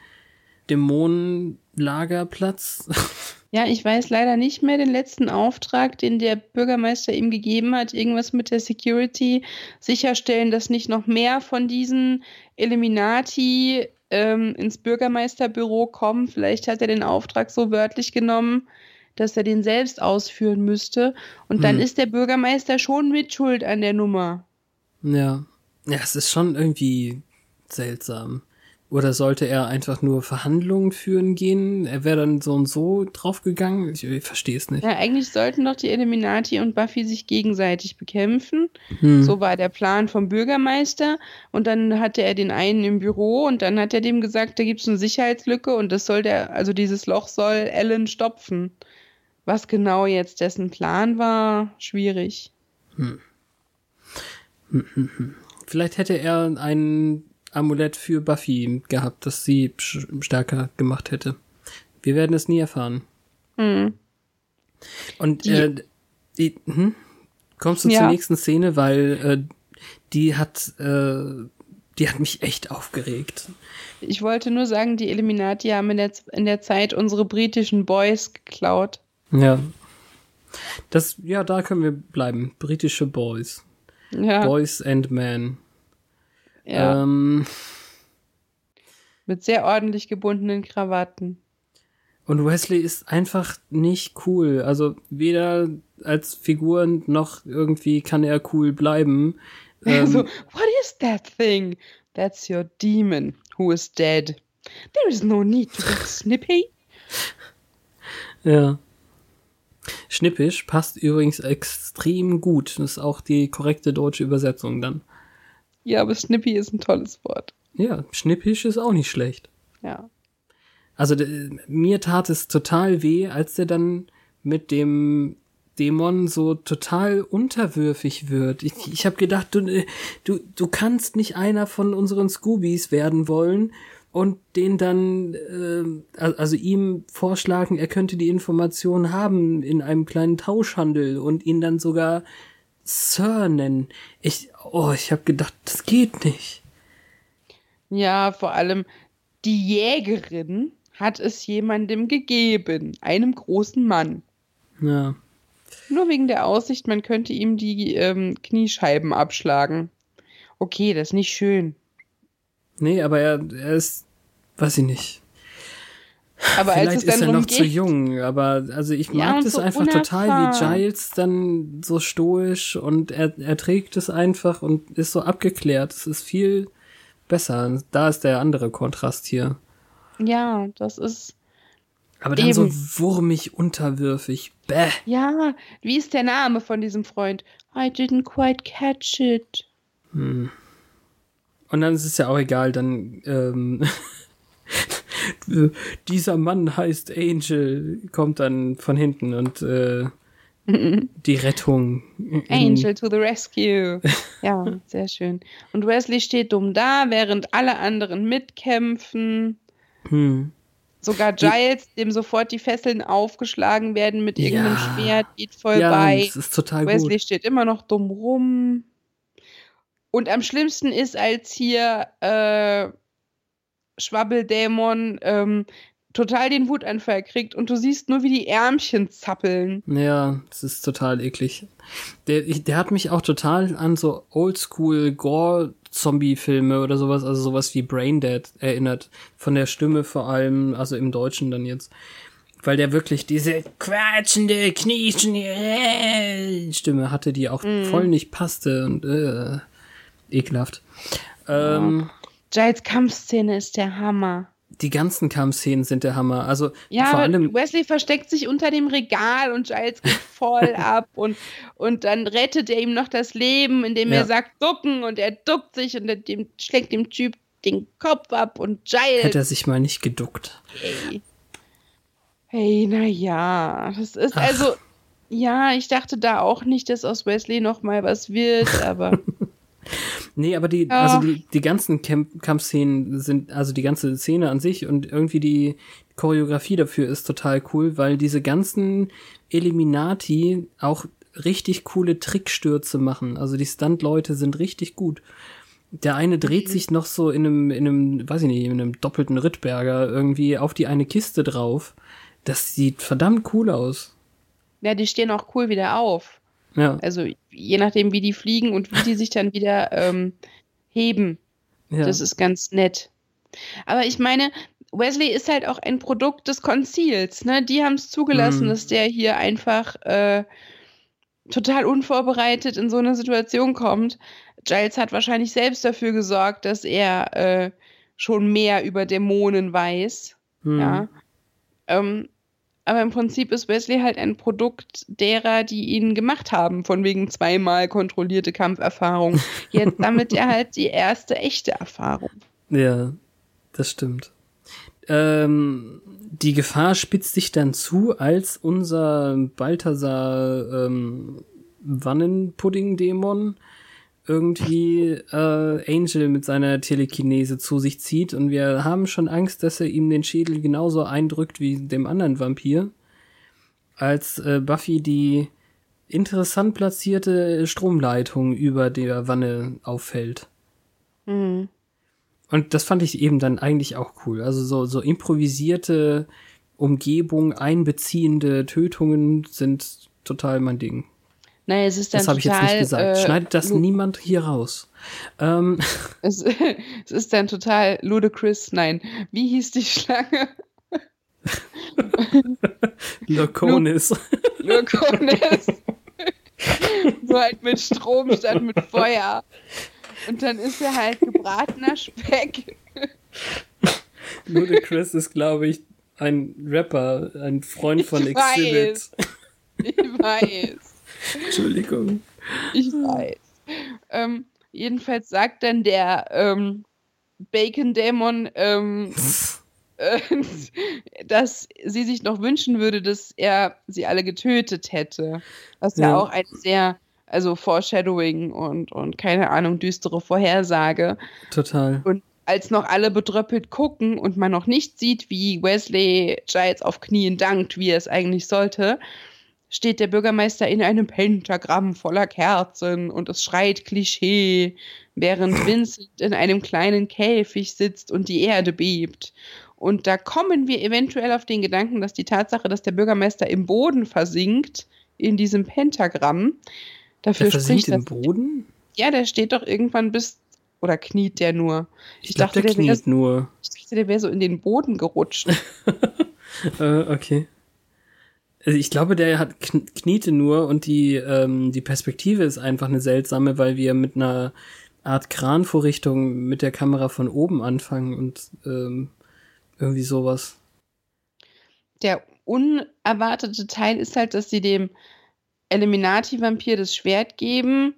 Dämonenlagerplatz. Ja, ich weiß leider nicht mehr den letzten Auftrag, den der Bürgermeister ihm gegeben hat. Irgendwas mit der Security. Sicherstellen, dass nicht noch mehr von diesen Illuminati ähm, ins Bürgermeisterbüro kommen. Vielleicht hat er den Auftrag so wörtlich genommen, dass er den selbst ausführen müsste. Und dann Hm. ist der Bürgermeister schon mit Schuld an der Nummer. ja. Ja, es ist schon irgendwie seltsam. Oder sollte er einfach nur Verhandlungen führen gehen? Er wäre dann so und so draufgegangen? Ich, ich verstehe es nicht. Ja, eigentlich sollten doch die Illuminati und Buffy sich gegenseitig bekämpfen. Hm. So war der Plan vom Bürgermeister. Und dann hatte er den einen im Büro und dann hat er dem gesagt, da gibt es eine Sicherheitslücke und das soll der, also dieses Loch soll Ellen stopfen. Was genau jetzt dessen Plan war, schwierig. Vielleicht hätte er ein Amulett für Buffy gehabt, das sie stärker gemacht hätte. Wir werden es nie erfahren. Hm. Und Die- äh, die, hm? kommst du Ja. zur nächsten Szene, weil äh, die hat äh, die hat mich echt aufgeregt. Ich wollte nur sagen, die Illuminati haben in der, in der Zeit unsere britischen Boys geklaut. Ja. Das, ja, da können wir bleiben. Britische Boys. Ja, Boys and Men. ja Ähm, mit sehr ordentlich gebundenen Krawatten. und Wesley ist einfach nicht cool. Also weder als Figur noch irgendwie kann er cool bleiben. Ähm, so, what is that thing? That's your demon who is dead. There is no need to get snippy. Ja. Schnippisch passt übrigens extrem gut. Das ist auch die korrekte deutsche Übersetzung dann. Ja, aber snippy ist ein tolles Wort. Ja, schnippisch ist auch nicht schlecht. Ja. Also mir tat es total weh, als der dann mit dem Dämon so total unterwürfig wird. Ich, ich habe gedacht, du, äh, du, du kannst nicht einer von unseren Scoobies werden wollen und den dann, äh, al- also ihm vorschlagen, er könnte die Information haben in einem kleinen Tauschhandel und ihn dann sogar Sir nennen. Ich, oh, ich habe gedacht, das geht nicht. Ja, vor allem die Jägerin hat es jemandem gegeben, einem großen Mann. Ja. Nur wegen der Aussicht, man könnte ihm die ähm, Kniescheiben abschlagen. Okay, das ist nicht schön. Nee, aber er, er ist, weiß ich nicht. Aber Vielleicht ist er noch zu geht, jung, aber also ich Ja, mag und das so einfach total, wie unerfahren. Giles dann so stoisch und er, er trägt es einfach und ist so abgeklärt. Es ist viel besser. Da ist der andere Kontrast hier. Ja, das ist. Aber dann Eben. so wurmig unterwürfig. Bäh. Ja, wie ist der Name von diesem Freund? I didn't quite catch it. Und dann ist es ja auch egal, dann ähm, dieser Mann heißt Angel, kommt dann von hinten und äh, die Rettung. Angel to the rescue. Ja, sehr schön. Und Wesley steht dumm da, während alle anderen mitkämpfen. Hm. Sogar Giles, dem sofort die Fesseln aufgeschlagen werden mit irgendeinem Ja. Schwert, geht voll ja, bei. das ist total Wesley gut. steht immer noch dumm rum. Und am schlimmsten ist, als hier äh, Schwabbeldämon ähm, total den Wutanfall kriegt und du siehst nur, wie die Ärmchen zappeln. Ja, das ist total eklig. Der, ich, der hat mich auch total an so Oldschool Gore-Zombie-Filme oder sowas, also sowas wie Braindead erinnert. Von der Stimme vor allem, also im Deutschen dann jetzt. Weil der wirklich diese quatschende, knietschende äh, Stimme hatte, die auch voll nicht passte und äh, ekelhaft. Ähm, Giles Kampfszene ist der Hammer. die ganzen Kampfszenen sind der Hammer. Also Ja, vor allem Wesley versteckt sich unter dem Regal und Giles geht voll ab und, und dann rettet er ihm noch das Leben, indem Ja. er sagt, ducken und er duckt sich und er dem, schlägt dem Typ den Kopf ab und Giles. hätte er sich mal nicht geduckt. Hey, hey na ja, das ist Ach. also, ja, ich dachte da auch nicht, dass aus Wesley noch mal was wird, aber Nee, aber die, Ja. also die, die ganzen Kampfszenen sind, also die ganze Szene an sich und irgendwie die Choreografie dafür ist total cool, weil diese ganzen Eliminati auch richtig coole Trickstürze machen. Also die Stunt-Leute sind richtig gut. Der eine dreht sich noch so in einem, in einem, weiß ich nicht, in einem doppelten Rittberger irgendwie auf die eine Kiste drauf. Das sieht verdammt cool aus. ja, die stehen auch cool wieder auf. Ja, Also je nachdem, wie die fliegen und wie die sich dann wieder ähm, heben. ja. Das ist ganz nett. Aber ich meine, Wesley ist halt auch ein Produkt des Konzils. Ne? Die haben es zugelassen, Mhm. dass der hier einfach äh, total unvorbereitet in so eine Situation kommt. Giles hat wahrscheinlich selbst dafür gesorgt, dass er äh, schon mehr über Dämonen weiß. Hm. Ja. Ähm, aber im Prinzip ist Wesley halt ein Produkt derer, die ihn gemacht haben, von wegen zweimal kontrollierte Kampferfahrung. Jetzt sammelt er halt die erste echte Erfahrung. Ja, das stimmt. Ähm, die Gefahr spitzt sich dann zu, als unser Balthasar ähm, Wannenpudding-Dämon irgendwie äh, Angel mit seiner Telekinese zu sich zieht und wir haben schon Angst, dass er ihm den Schädel genauso eindrückt wie dem anderen Vampir, als äh, Buffy die interessant platzierte Stromleitung über der Wanne auffällt. Mhm. Und das fand ich eben dann eigentlich auch cool. Also so, so improvisierte Umgebung, einbeziehende Tötungen sind total mein Ding. Naja, es ist dann Das habe ich jetzt total, nicht gesagt. äh, Schneidet das niemand hier raus. Ähm, Es, es ist dann total ludicrous. Nein, wie hieß die Schlange? Loconis. Luconis. so halt mit Strom statt mit Feuer. Und dann ist er halt gebratener Speck. Ludacris ist, glaube ich, ein Rapper, ein Freund von Ich Exhibit. weiß. Ich weiß. Entschuldigung. Ich weiß. Ähm, jedenfalls sagt dann der ähm, Bacon-Dämon, ähm, äh, dass sie sich noch wünschen würde, dass er sie alle getötet hätte. Was ja, Ja. auch ein sehr, also Foreshadowing und, und keine Ahnung, düstere Vorhersage. Total. Und als noch alle bedröppelt gucken und man noch nicht sieht, wie Wesley Giles auf Knien dankt, wie er es eigentlich sollte, steht der Bürgermeister in einem Pentagramm voller Kerzen und es schreit Klischee, während Vincent in einem kleinen Käfig sitzt und die Erde bebt. Und da kommen wir eventuell auf den Gedanken, dass die Tatsache, dass der Bürgermeister im Boden versinkt, in diesem Pentagramm, dafür Der versinkt spricht, im dass, Boden? ja, der steht doch irgendwann bis, oder kniet der nur? Ich, glaube, der der wär- kniet nur. ich dachte, der wäre so in den Boden gerutscht. Äh, okay. Also ich glaube, der hat kn kniete nur und die, ähm, die Perspektive ist einfach eine seltsame, weil wir mit einer Art Kranvorrichtung mit der Kamera von oben anfangen und ähm, irgendwie sowas. Der unerwartete Teil ist halt, dass sie dem Eliminati-Vampir das Schwert geben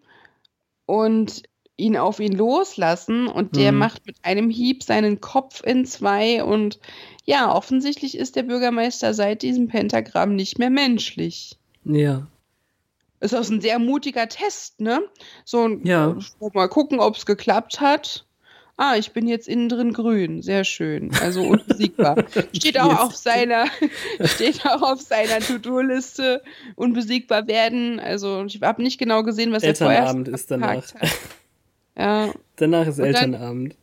und ihn auf ihn loslassen und der Mhm. macht mit einem Hieb seinen Kopf in zwei und ja, offensichtlich ist der Bürgermeister seit diesem Pentagramm nicht mehr menschlich. Ja. Ist auch ein sehr mutiger Test, ne? So ein, Ja. mal gucken, ob es geklappt hat. Ah, ich bin jetzt innen drin grün. Sehr schön. Also unbesiegbar. Steht auch auf seiner, steht auch auf seiner To-Do-Liste. Unbesiegbar werden. Also ich habe nicht genau gesehen, was er vorher Elternabend ist danach. hat. Ja, Danach ist Und dann- Elternabend.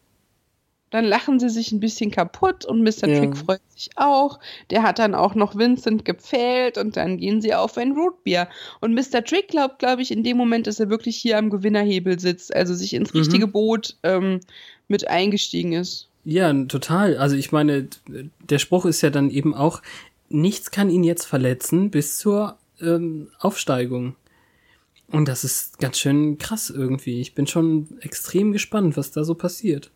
dann lachen sie sich ein bisschen kaputt und Mr. Ja. Trick freut sich auch. Der hat dann auch noch Vincent gepfählt und dann gehen sie auf ein Rootbier. Und Mr. Trick glaubt, glaube ich, in dem Moment, dass er wirklich hier am Gewinnerhebel sitzt, also sich ins Mhm. richtige Boot ähm, mit eingestiegen ist. Ja, total. Also ich meine, der Spruch ist ja dann eben auch, nichts kann ihn jetzt verletzen bis zur ähm, Aufsteigung. Und das ist ganz schön krass irgendwie. Ich bin schon extrem gespannt, was da so passiert.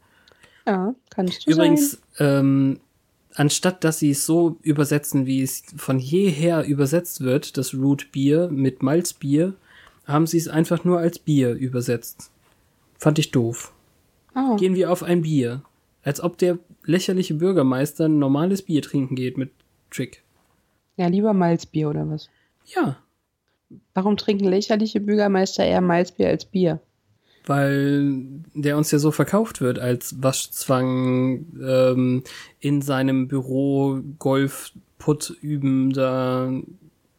Ja, kannst du Übrigens, ähm, anstatt dass sie es so übersetzen, wie es von jeher übersetzt wird, das Root Bier mit Malzbier, haben sie es einfach nur als Bier übersetzt. Fand ich doof. sein. Oh. Gehen wir auf ein Bier. Als ob der lächerliche Bürgermeister ein normales Bier trinken geht mit Trick. Ja, lieber Malzbier oder was? Ja, Warum trinken lächerliche Bürgermeister eher Malzbier als Bier? weil der uns ja so verkauft wird als Waschzwang ähm, in seinem Büro Golf-Putt übender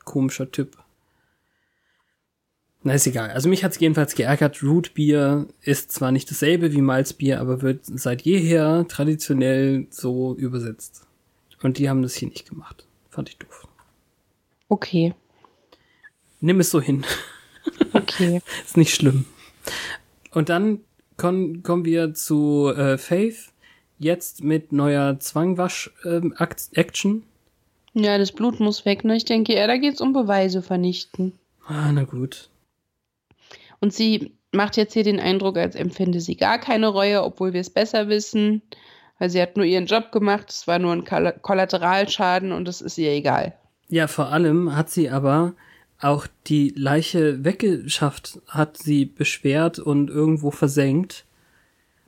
komischer Typ. Na, ist egal. Also mich hat's jedenfalls geärgert. Rootbier ist zwar nicht dasselbe wie Malzbier, aber wird seit jeher traditionell so übersetzt. Und die haben das hier nicht gemacht. Fand ich doof. Okay, Nimm es so hin. okay. Ist nicht schlimm. Und dann kon kommen wir zu äh, Faith. Jetzt mit neuer Zwangwasch-Action. ja, das Blut muss weg, ne? Ich denke, ja, da geht's um Beweise vernichten. ah, na gut. Und sie macht jetzt hier den Eindruck, als empfinde sie gar keine Reue, obwohl wir es besser wissen. weil sie hat nur ihren Job gemacht, es war nur ein Koll- Kollateralschaden und es ist ihr egal. Ja, vor allem hat sie aber auch die Leiche weggeschafft, hat sie beschwert und irgendwo versenkt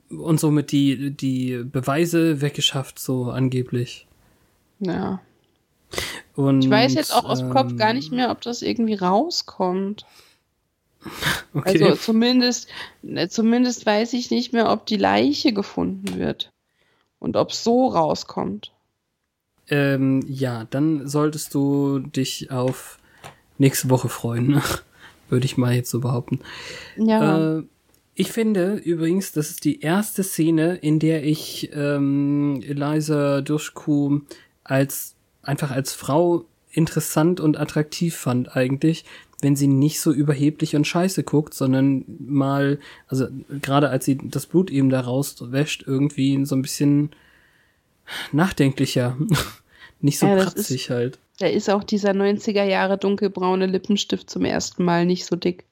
und somit die, die Beweise weggeschafft, so angeblich. Ja. Und, Ich weiß jetzt auch aus dem Kopf ähm, gar nicht mehr, ob das irgendwie rauskommt. Okay. Also zumindest, ne, zumindest weiß ich nicht mehr, ob die Leiche gefunden wird. Und ob so rauskommt. ähm, ja, dann solltest du dich auf nächste Woche freuen, würde ich mal jetzt so behaupten. Ja. Äh, ich finde übrigens, das ist die erste Szene, in der ich ähm, Eliza Dushku als einfach als Frau interessant und attraktiv fand eigentlich, wenn sie nicht so überheblich und scheiße guckt, sondern mal, also gerade als sie das Blut eben da rauswäscht, irgendwie so ein bisschen nachdenklicher. nicht so Ja, pratzig halt. Da ist auch dieser 90er Jahre dunkelbraune Lippenstift zum ersten Mal nicht so dick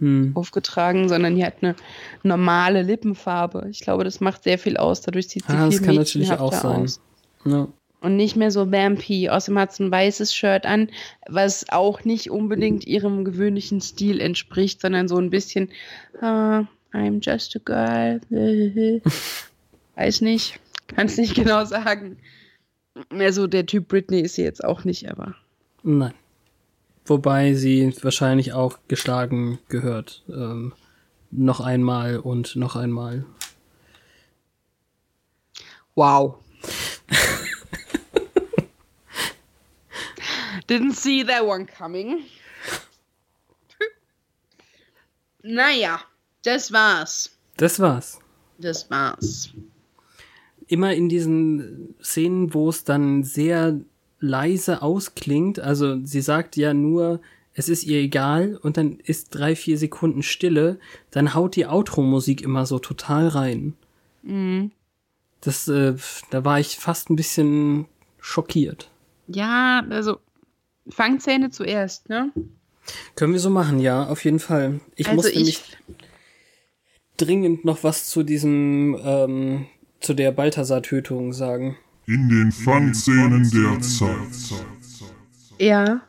Hm. aufgetragen, sondern die hat eine normale Lippenfarbe. Ich glaube, das macht sehr viel aus. Dadurch sieht sie Ah, das viel kann natürlich auch sein. aus. Ja. Und nicht mehr so vampy. Außerdem hat sie ein weißes Shirt an, was auch nicht unbedingt ihrem gewöhnlichen Stil entspricht, sondern so ein bisschen, ah, I'm just a girl. Weiß nicht. Kann es nicht genau sagen. Mehr so der Typ Britney ist sie jetzt auch nicht, aber. Nein. Wobei sie wahrscheinlich auch geschlagen gehört. Ähm, noch einmal und noch einmal. Wow. Didn't see that one coming. naja, das war's. Das war's. Das war's. Immer in diesen Szenen, wo es dann sehr leise ausklingt, also sie sagt ja nur, es ist ihr egal und dann ist drei, vier Sekunden Stille, dann haut die Outro-Musik immer so total rein. Das, äh, da war ich fast ein bisschen schockiert. Ja, also Fangzähne zuerst, ne? Können wir so machen, ja, auf jeden Fall. Ich Also muss ich- nämlich dringend noch was zu diesem, ähm, zu der Balthasar-Tötung sagen. In den Fangszenen der Zeit. Ja,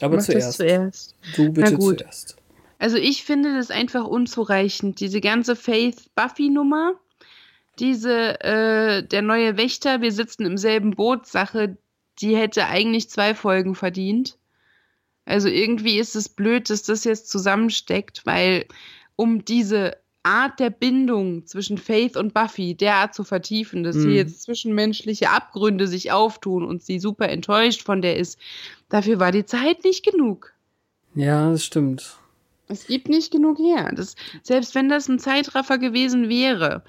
Aber mach das zuerst. zuerst. Du bitte Na gut. zuerst. Also ich finde das einfach unzureichend. Diese ganze Faith-Buffy-Nummer, diese äh, der neue Wächter, wir sitzen im selben Boot Sache, die hätte eigentlich zwei Folgen verdient. Also irgendwie ist es blöd, dass das jetzt zusammensteckt, weil um diese Art der Bindung zwischen Faith und Buffy derart zu vertiefen, dass Mhm. hier jetzt zwischenmenschliche Abgründe sich auftun und sie super enttäuscht von der ist, dafür war die Zeit nicht genug. Ja, das stimmt. Es gibt nicht genug her. Das, selbst wenn das ein Zeitraffer gewesen wäre,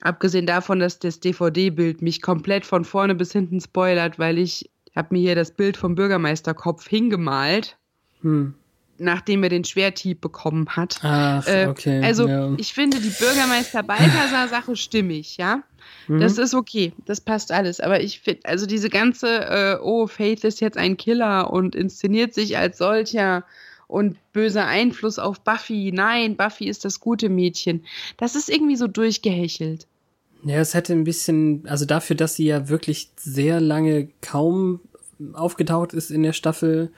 abgesehen davon, dass das DVD-Bild mich komplett von vorne bis hinten spoilert, weil ich habe mir hier das Bild vom Bürgermeisterkopf hingemalt, Hm. Nachdem er den Schwerthieb bekommen hat. Ach, Äh, okay. Also ja. ich finde die Bürgermeister Balthasar Sache stimmig, ja. Mhm. Das ist okay, das passt alles. Aber ich finde, also diese ganze, äh, oh, Faith ist jetzt ein Killer und inszeniert sich als solcher und böser Einfluss auf Buffy. Nein, Buffy ist das gute Mädchen. Das ist irgendwie so durchgehechelt. Ja, es hätte ein bisschen, also dafür, dass sie ja wirklich sehr lange kaum aufgetaucht ist in der Staffel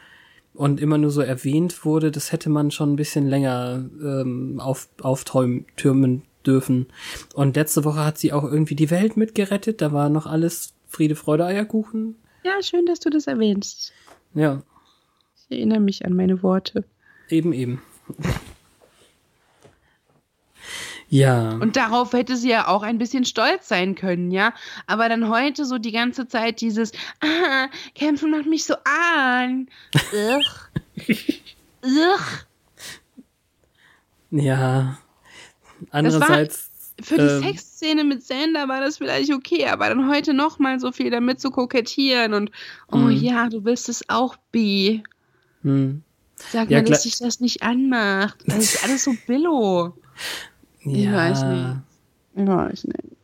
und immer nur so erwähnt wurde, das hätte man schon ein bisschen länger ähm, auf, auftürmen dürfen. Und letzte Woche hat sie auch irgendwie die Welt mitgerettet, da war noch alles Friede, Freude, Eierkuchen. Ja, schön, dass du das erwähnst. Ja, Ich erinnere mich an meine Worte. eben, eben. Ja. Und darauf hätte sie ja auch ein bisschen stolz sein können, ja. Aber dann heute so die ganze Zeit dieses, ah, kämpfen macht mich so an. Ugh. Ugh. Ja. Andererseits, Für die Ähm. Sexszene mit Sander war das vielleicht okay, aber dann heute noch mal so viel damit zu kokettieren und oh Mhm. ja, du bist es auch, B. hm, Sag Ja, mir, dass sich das nicht anmacht. Das ist alles so billo. Ich ja. weiß nicht. Ich weiß nicht.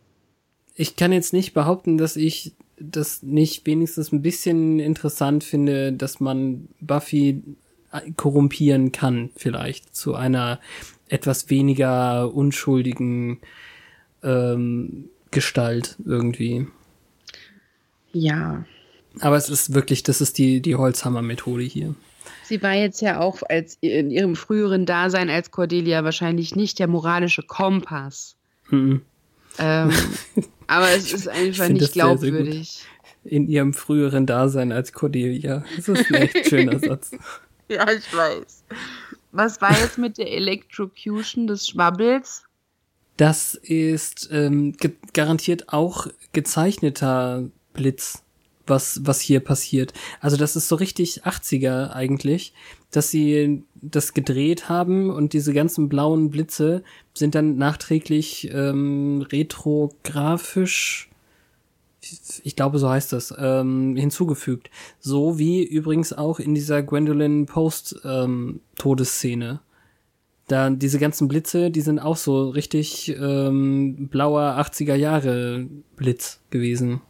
ich kann jetzt nicht behaupten, dass ich das nicht wenigstens ein bisschen interessant finde, dass man Buffy korrumpieren kann, vielleicht zu einer etwas weniger unschuldigen ähm, Gestalt irgendwie. Ja. Aber es ist wirklich, das ist die, die Holzhammer-Methode hier. Sie war jetzt ja auch als in ihrem früheren Dasein als Cordelia wahrscheinlich nicht der moralische Kompass. Mhm. Ähm, aber es ist einfach nicht das sehr, sehr glaubwürdig. In ihrem früheren Dasein als Cordelia. Das ist ein echt schöner Satz. Ja, ich weiß. Was war jetzt mit der Electrocution des Schwabbels? Das ist ähm, garantiert auch gezeichneter Blitz, was, was hier passiert. Also das ist so richtig 80er eigentlich, dass sie das gedreht haben und diese ganzen blauen Blitze sind dann nachträglich ähm, retrografisch, ich glaube so heißt das, ähm, hinzugefügt. So wie übrigens auch in dieser Gwendolyn Post ähm, Todesszene. Da diese ganzen Blitze, die sind auch so richtig ähm, blauer 80er Jahre Blitz gewesen.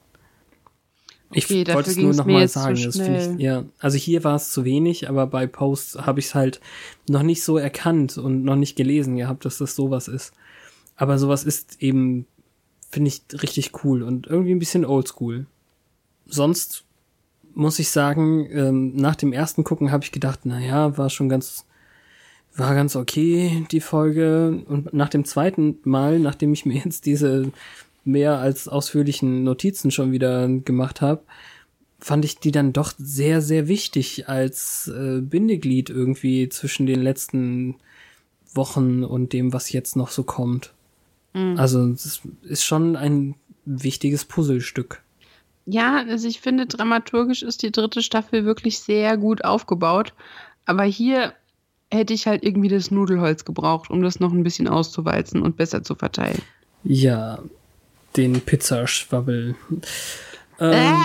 Ich Okay, wollte es nur ging's noch mir mal jetzt zu sagen. Das ich, ja, also hier war es zu wenig, aber bei Post habe ich es halt noch nicht so erkannt und noch nicht gelesen gehabt, dass das sowas ist. Aber sowas ist eben, finde ich, richtig cool und irgendwie ein bisschen oldschool. Sonst muss ich sagen, ähm, nach dem ersten Gucken habe ich gedacht, na ja, war schon ganz, war ganz okay, die Folge. Und nach dem zweiten Mal, nachdem ich mir jetzt diese mehr als ausführlichen Notizen schon wieder gemacht habe, fand ich die dann doch sehr, sehr wichtig als äh, Bindeglied irgendwie zwischen den letzten Wochen und dem, was jetzt noch so kommt. Also es ist schon ein wichtiges Puzzlestück. Ja, also ich finde, dramaturgisch ist die dritte Staffel wirklich sehr gut aufgebaut. Aber hier hätte ich halt irgendwie das Nudelholz gebraucht, um das noch ein bisschen auszuwalzen und besser zu verteilen. Ja, den Pizzaschwabbel. Ähm,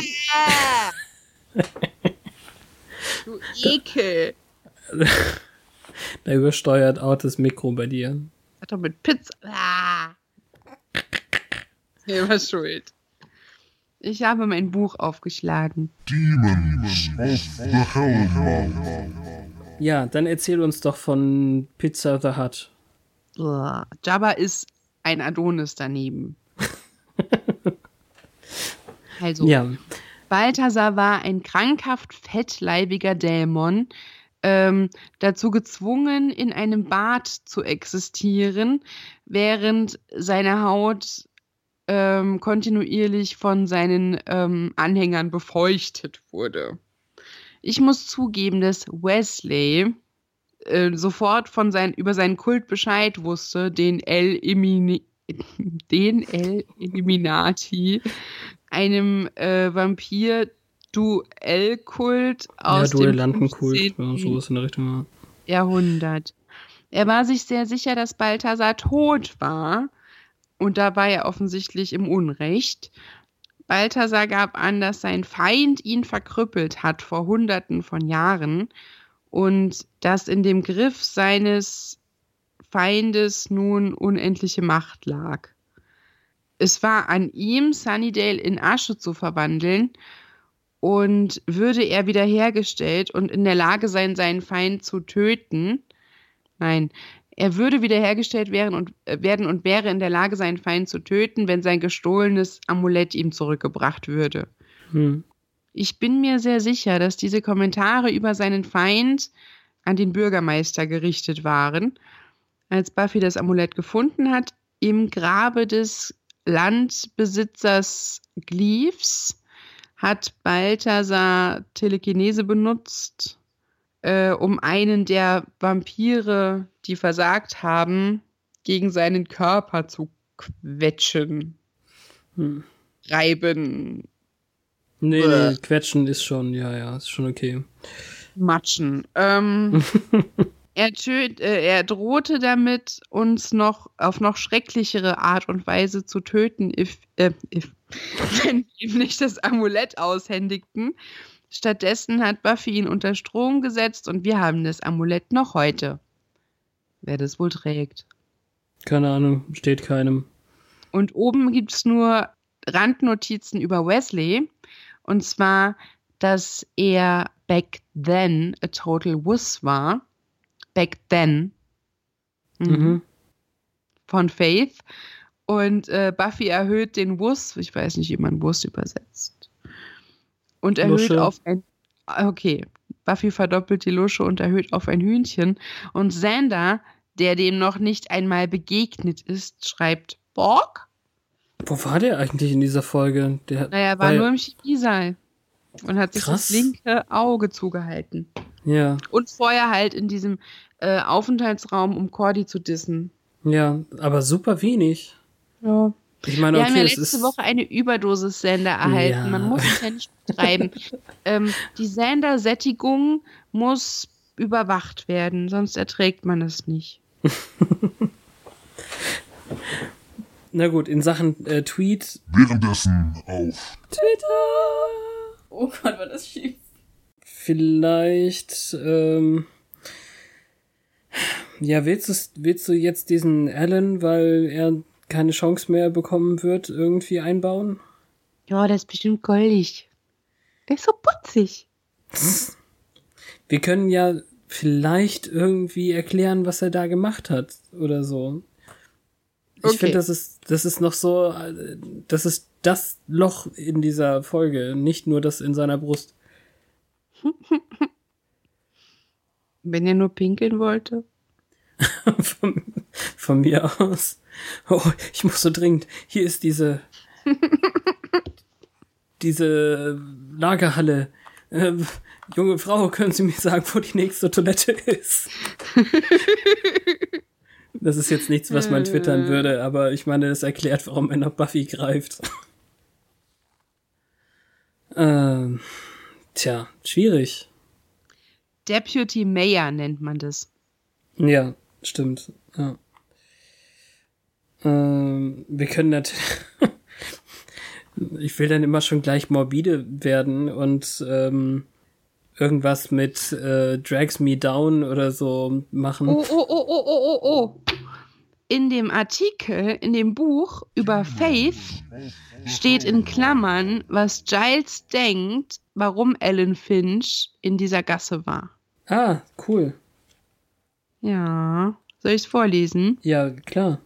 Du Ekel! da übersteuert auch das Mikro bei dir. Hat doch mit Pizza. Ah. Selber schuld. Ich habe mein Buch aufgeschlagen. Demons of the Hellmouth. Ja, dann erzähl uns doch von Pizza the Hut. Jabba ist ein Adonis daneben. Also, Ja, Balthasar war ein krankhaft fettleibiger Dämon, ähm, dazu gezwungen, in einem Bad zu existieren, während seine Haut ähm, kontinuierlich von seinen ähm, Anhängern befeuchtet wurde. Ich muss zugeben, dass Wesley äh, sofort von sein, über seinen Kult Bescheid wusste, den El, Imini den El Illuminati, einem äh, Vampir-Duellkult ja aus dem Duellantenkult, 15. ja, sowas in der Richtung. Jahrhundert. Er war sich sehr sicher, dass Balthasar tot war und da war er offensichtlich im Unrecht. Balthasar gab an, dass sein Feind ihn verkrüppelt hat vor Hunderten von Jahren und dass in dem Griff seines Feindes nun unendliche Macht lag. Es war an ihm, Sunnydale in Asche zu verwandeln, und würde er wiederhergestellt und in der Lage sein, seinen Feind zu töten, nein, er würde wiederhergestellt werden und, äh, werden und wäre in der Lage, seinen Feind zu töten, wenn sein gestohlenes Amulett ihm zurückgebracht würde. Hm. Ich bin mir sehr sicher, dass diese Kommentare über seinen Feind an den Bürgermeister gerichtet waren, als Buffy das Amulett gefunden hat, im Grabe des Landbesitzers Gleaves hat Balthasar Telekinese benutzt, äh, um einen der Vampire, die versagt haben, gegen seinen Körper zu quetschen, Hm. reiben, Nee, Bäh. nee, quetschen ist schon, ja, ja, ist schon okay. matschen. Ähm, er, töt, äh, er drohte damit, uns noch auf noch schrecklichere Art und Weise zu töten, if, äh, if, wenn wir ihm nicht das Amulett aushändigten. Stattdessen hat Buffy ihn unter Strom gesetzt und wir haben das Amulett noch heute. Wer das wohl trägt. Keine Ahnung, steht keinem. Und oben gibt es nur Randnotizen über Wesley. Und zwar, dass er back then a total wuss war. Back then. Mhm. Mhm. Von Faith. Und äh, Buffy erhöht den Wuss, ich weiß nicht, wie man Wuss übersetzt. Und erhöht Lusche. auf ein. Okay, Buffy verdoppelt die Lusche und erhöht auf ein Hühnchen. Und Xander, der dem noch nicht einmal begegnet ist, schreibt Borg? Wo war der eigentlich in dieser Folge? Der Naja, war ja- nur im Chemiesaal. Und hat sich Krass. das linke Auge zugehalten. Ja, Und vorher halt in diesem äh, Aufenthaltsraum, um Cordy zu dissen. ja, aber super wenig. Ja. Ich meine, Wir okay, haben ja letzte ist. Woche eine Überdosis-Sender erhalten. Ja. Man muss es ja nicht betreiben. ähm, die Sendersättigung muss überwacht werden, sonst erträgt man es nicht. Na gut, in Sachen äh, Tweet. Währenddessen auf Oh Gott, war das schief. Vielleicht, ähm, ja, willst, du's- willst du jetzt diesen Alan, weil er keine Chance mehr bekommen wird, irgendwie einbauen? Ja, das ist bestimmt goldig. Der ist so putzig. Wir können ja vielleicht irgendwie erklären, was er da gemacht hat oder so. Ich Okay. finde, das ist, das ist noch so, äh, das ist das Loch in dieser Folge, nicht nur das in seiner Brust. Wenn er nur pinkeln wollte. von, von mir aus. Oh, ich muss so dringend. Hier ist diese, diese Lagerhalle. Ähm, junge Frau, können Sie mir sagen, wo die nächste Toilette ist? Das ist jetzt nichts, was man twittern würde, aber ich meine, das erklärt, warum er nach Buffy greift. Ähm, tja, schwierig. Deputy Mayor nennt man das. Ja, stimmt. Ja. Ähm, wir können natürlich. ich will dann immer schon gleich morbide werden und ähm, irgendwas mit äh, Drags Me Down oder so machen. Oh, oh, oh, oh, oh, oh, oh. In dem Artikel, in dem Buch über Faith steht in Klammern, was Giles denkt, warum Ellen Finch in dieser Gasse war. Ah, cool. Ja. Soll ich es vorlesen? Ja, klar.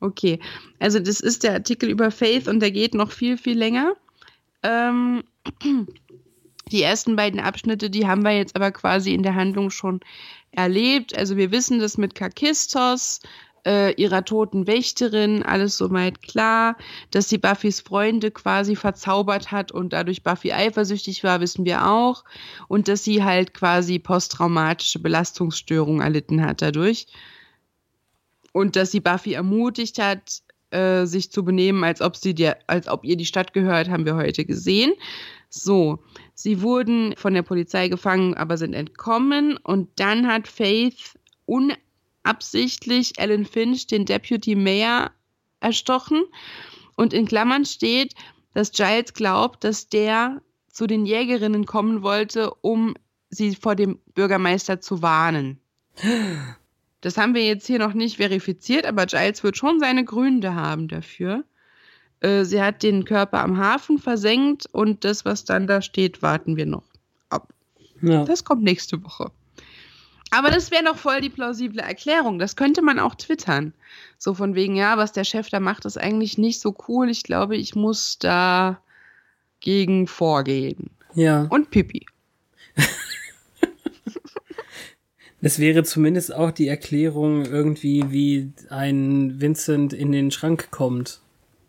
Okay. Also, das ist der Artikel über Faith und der geht noch viel, viel länger. Ähm, die ersten beiden Abschnitte, die haben wir jetzt aber quasi in der Handlung schon erlebt. Also, wir wissen das mit Kakistos, äh, ihrer toten Wächterin, alles soweit klar. Dass sie Buffys Freunde quasi verzaubert hat und dadurch Buffy eifersüchtig war, wissen wir auch. Und dass sie halt quasi posttraumatische Belastungsstörungen erlitten hat dadurch. Und dass sie Buffy ermutigt hat, äh, sich zu benehmen, als ob sie dir, als ob ihr die Stadt gehört, haben wir heute gesehen. So, sie wurden von der Polizei gefangen, aber sind entkommen. Und dann hat Faith unabsichtlich Ellen Finch, den Deputy Mayor, erstochen. Und in Klammern steht, dass Giles glaubt, dass der zu den Jägerinnen kommen wollte, um sie vor dem Bürgermeister zu warnen. Das haben wir jetzt hier noch nicht verifiziert, aber Giles wird schon seine Gründe haben dafür. Äh, sie hat den Körper am Hafen versenkt und das, was dann da steht, warten wir noch ab. Ja. Das kommt nächste Woche. Aber das wäre noch voll die plausible Erklärung. Das könnte man auch twittern. So von wegen, ja, was der Chef da macht, ist eigentlich nicht so cool. Ich glaube, ich muss da gegen vorgehen. ja. Und Pipi. Das wäre zumindest auch die Erklärung irgendwie, wie ein Vincent in den Schrank kommt.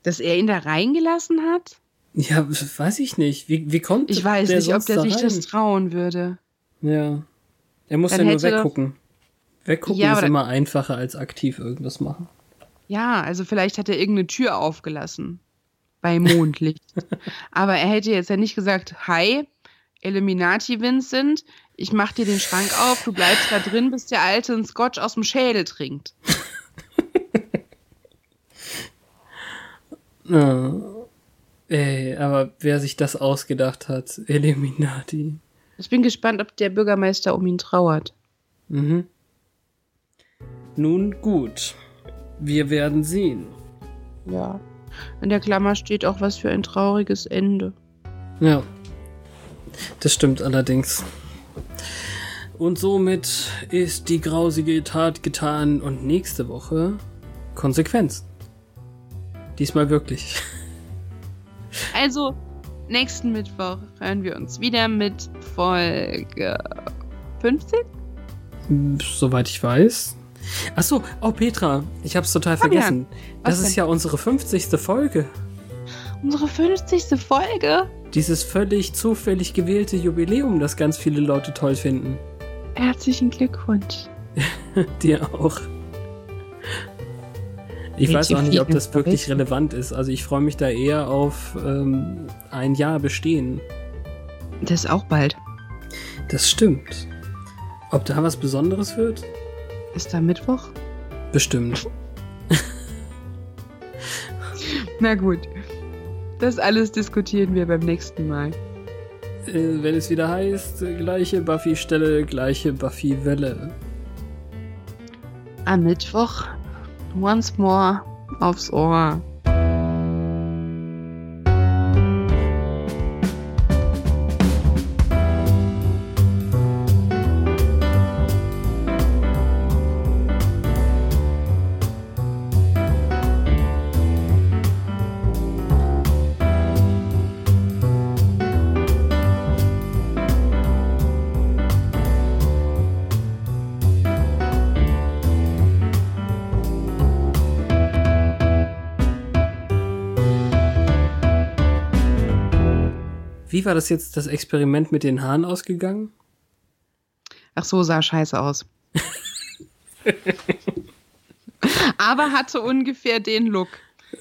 Dass er ihn da reingelassen hat? Ja, weiß ich nicht. Wie, wie kommt Ich weiß nicht, ob der da sich das trauen würde. Ja. Er muss ja nur weggucken. Weggucken Ja, ist immer einfacher als aktiv irgendwas machen. Ja, also vielleicht hat er irgendeine Tür aufgelassen. Bei Mondlicht. Aber er hätte jetzt ja nicht gesagt, hi, Illuminati Vincent, ich mach dir den Schrank auf, du bleibst da drin, bis der Alte einen Scotch aus dem Schädel trinkt. Ah. Ey, aber wer sich das ausgedacht hat, Illuminati. Ich bin gespannt, ob der Bürgermeister um ihn trauert. Mhm. Nun gut. Wir werden sehen. Ja. In der Klammer steht auch was für ein trauriges Ende. Ja. Das stimmt allerdings. Und somit ist die grausige Tat getan und nächste Woche Konsequenz. Diesmal wirklich. Also, nächsten Mittwoch hören wir uns wieder mit Folge 15. Soweit ich weiß. Achso, oh Petra, ich hab's total Fabian, vergessen. Das ist denn? ja unsere 50. Folge. Unsere 50. Folge. Dieses völlig zufällig gewählte Jubiläum, das ganz viele Leute toll finden. Herzlichen Glückwunsch. Dir auch. Ich weiß auch nicht, ob das wirklich relevant ist. Also ich freue mich da eher auf ähm, ein Jahr bestehen. Das ist auch bald. Das stimmt. Ob da was Besonderes wird? Ist da Mittwoch? Bestimmt. Na gut. Das alles diskutieren wir beim nächsten Mal. Äh, wenn es wieder heißt, gleiche Buffy-Stelle, gleiche Buffy-Welle. Am Mittwoch once more aufs Ohr. Wie war das jetzt das Experiment mit den Haaren ausgegangen? Ach so, sah scheiße aus. Aber hatte ungefähr den Look.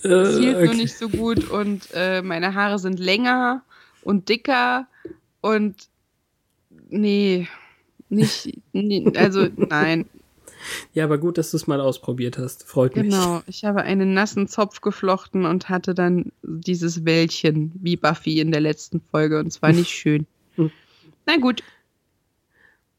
Es hielt nur okay. nicht so gut und äh, meine Haare sind länger und dicker und nee, nicht, nee, also nein, Ja, aber gut, dass du es mal ausprobiert hast. Freut mich. genau. Ich habe einen nassen Zopf geflochten und hatte dann dieses Wäldchen wie Buffy in der letzten Folge und es war nicht schön. Na gut,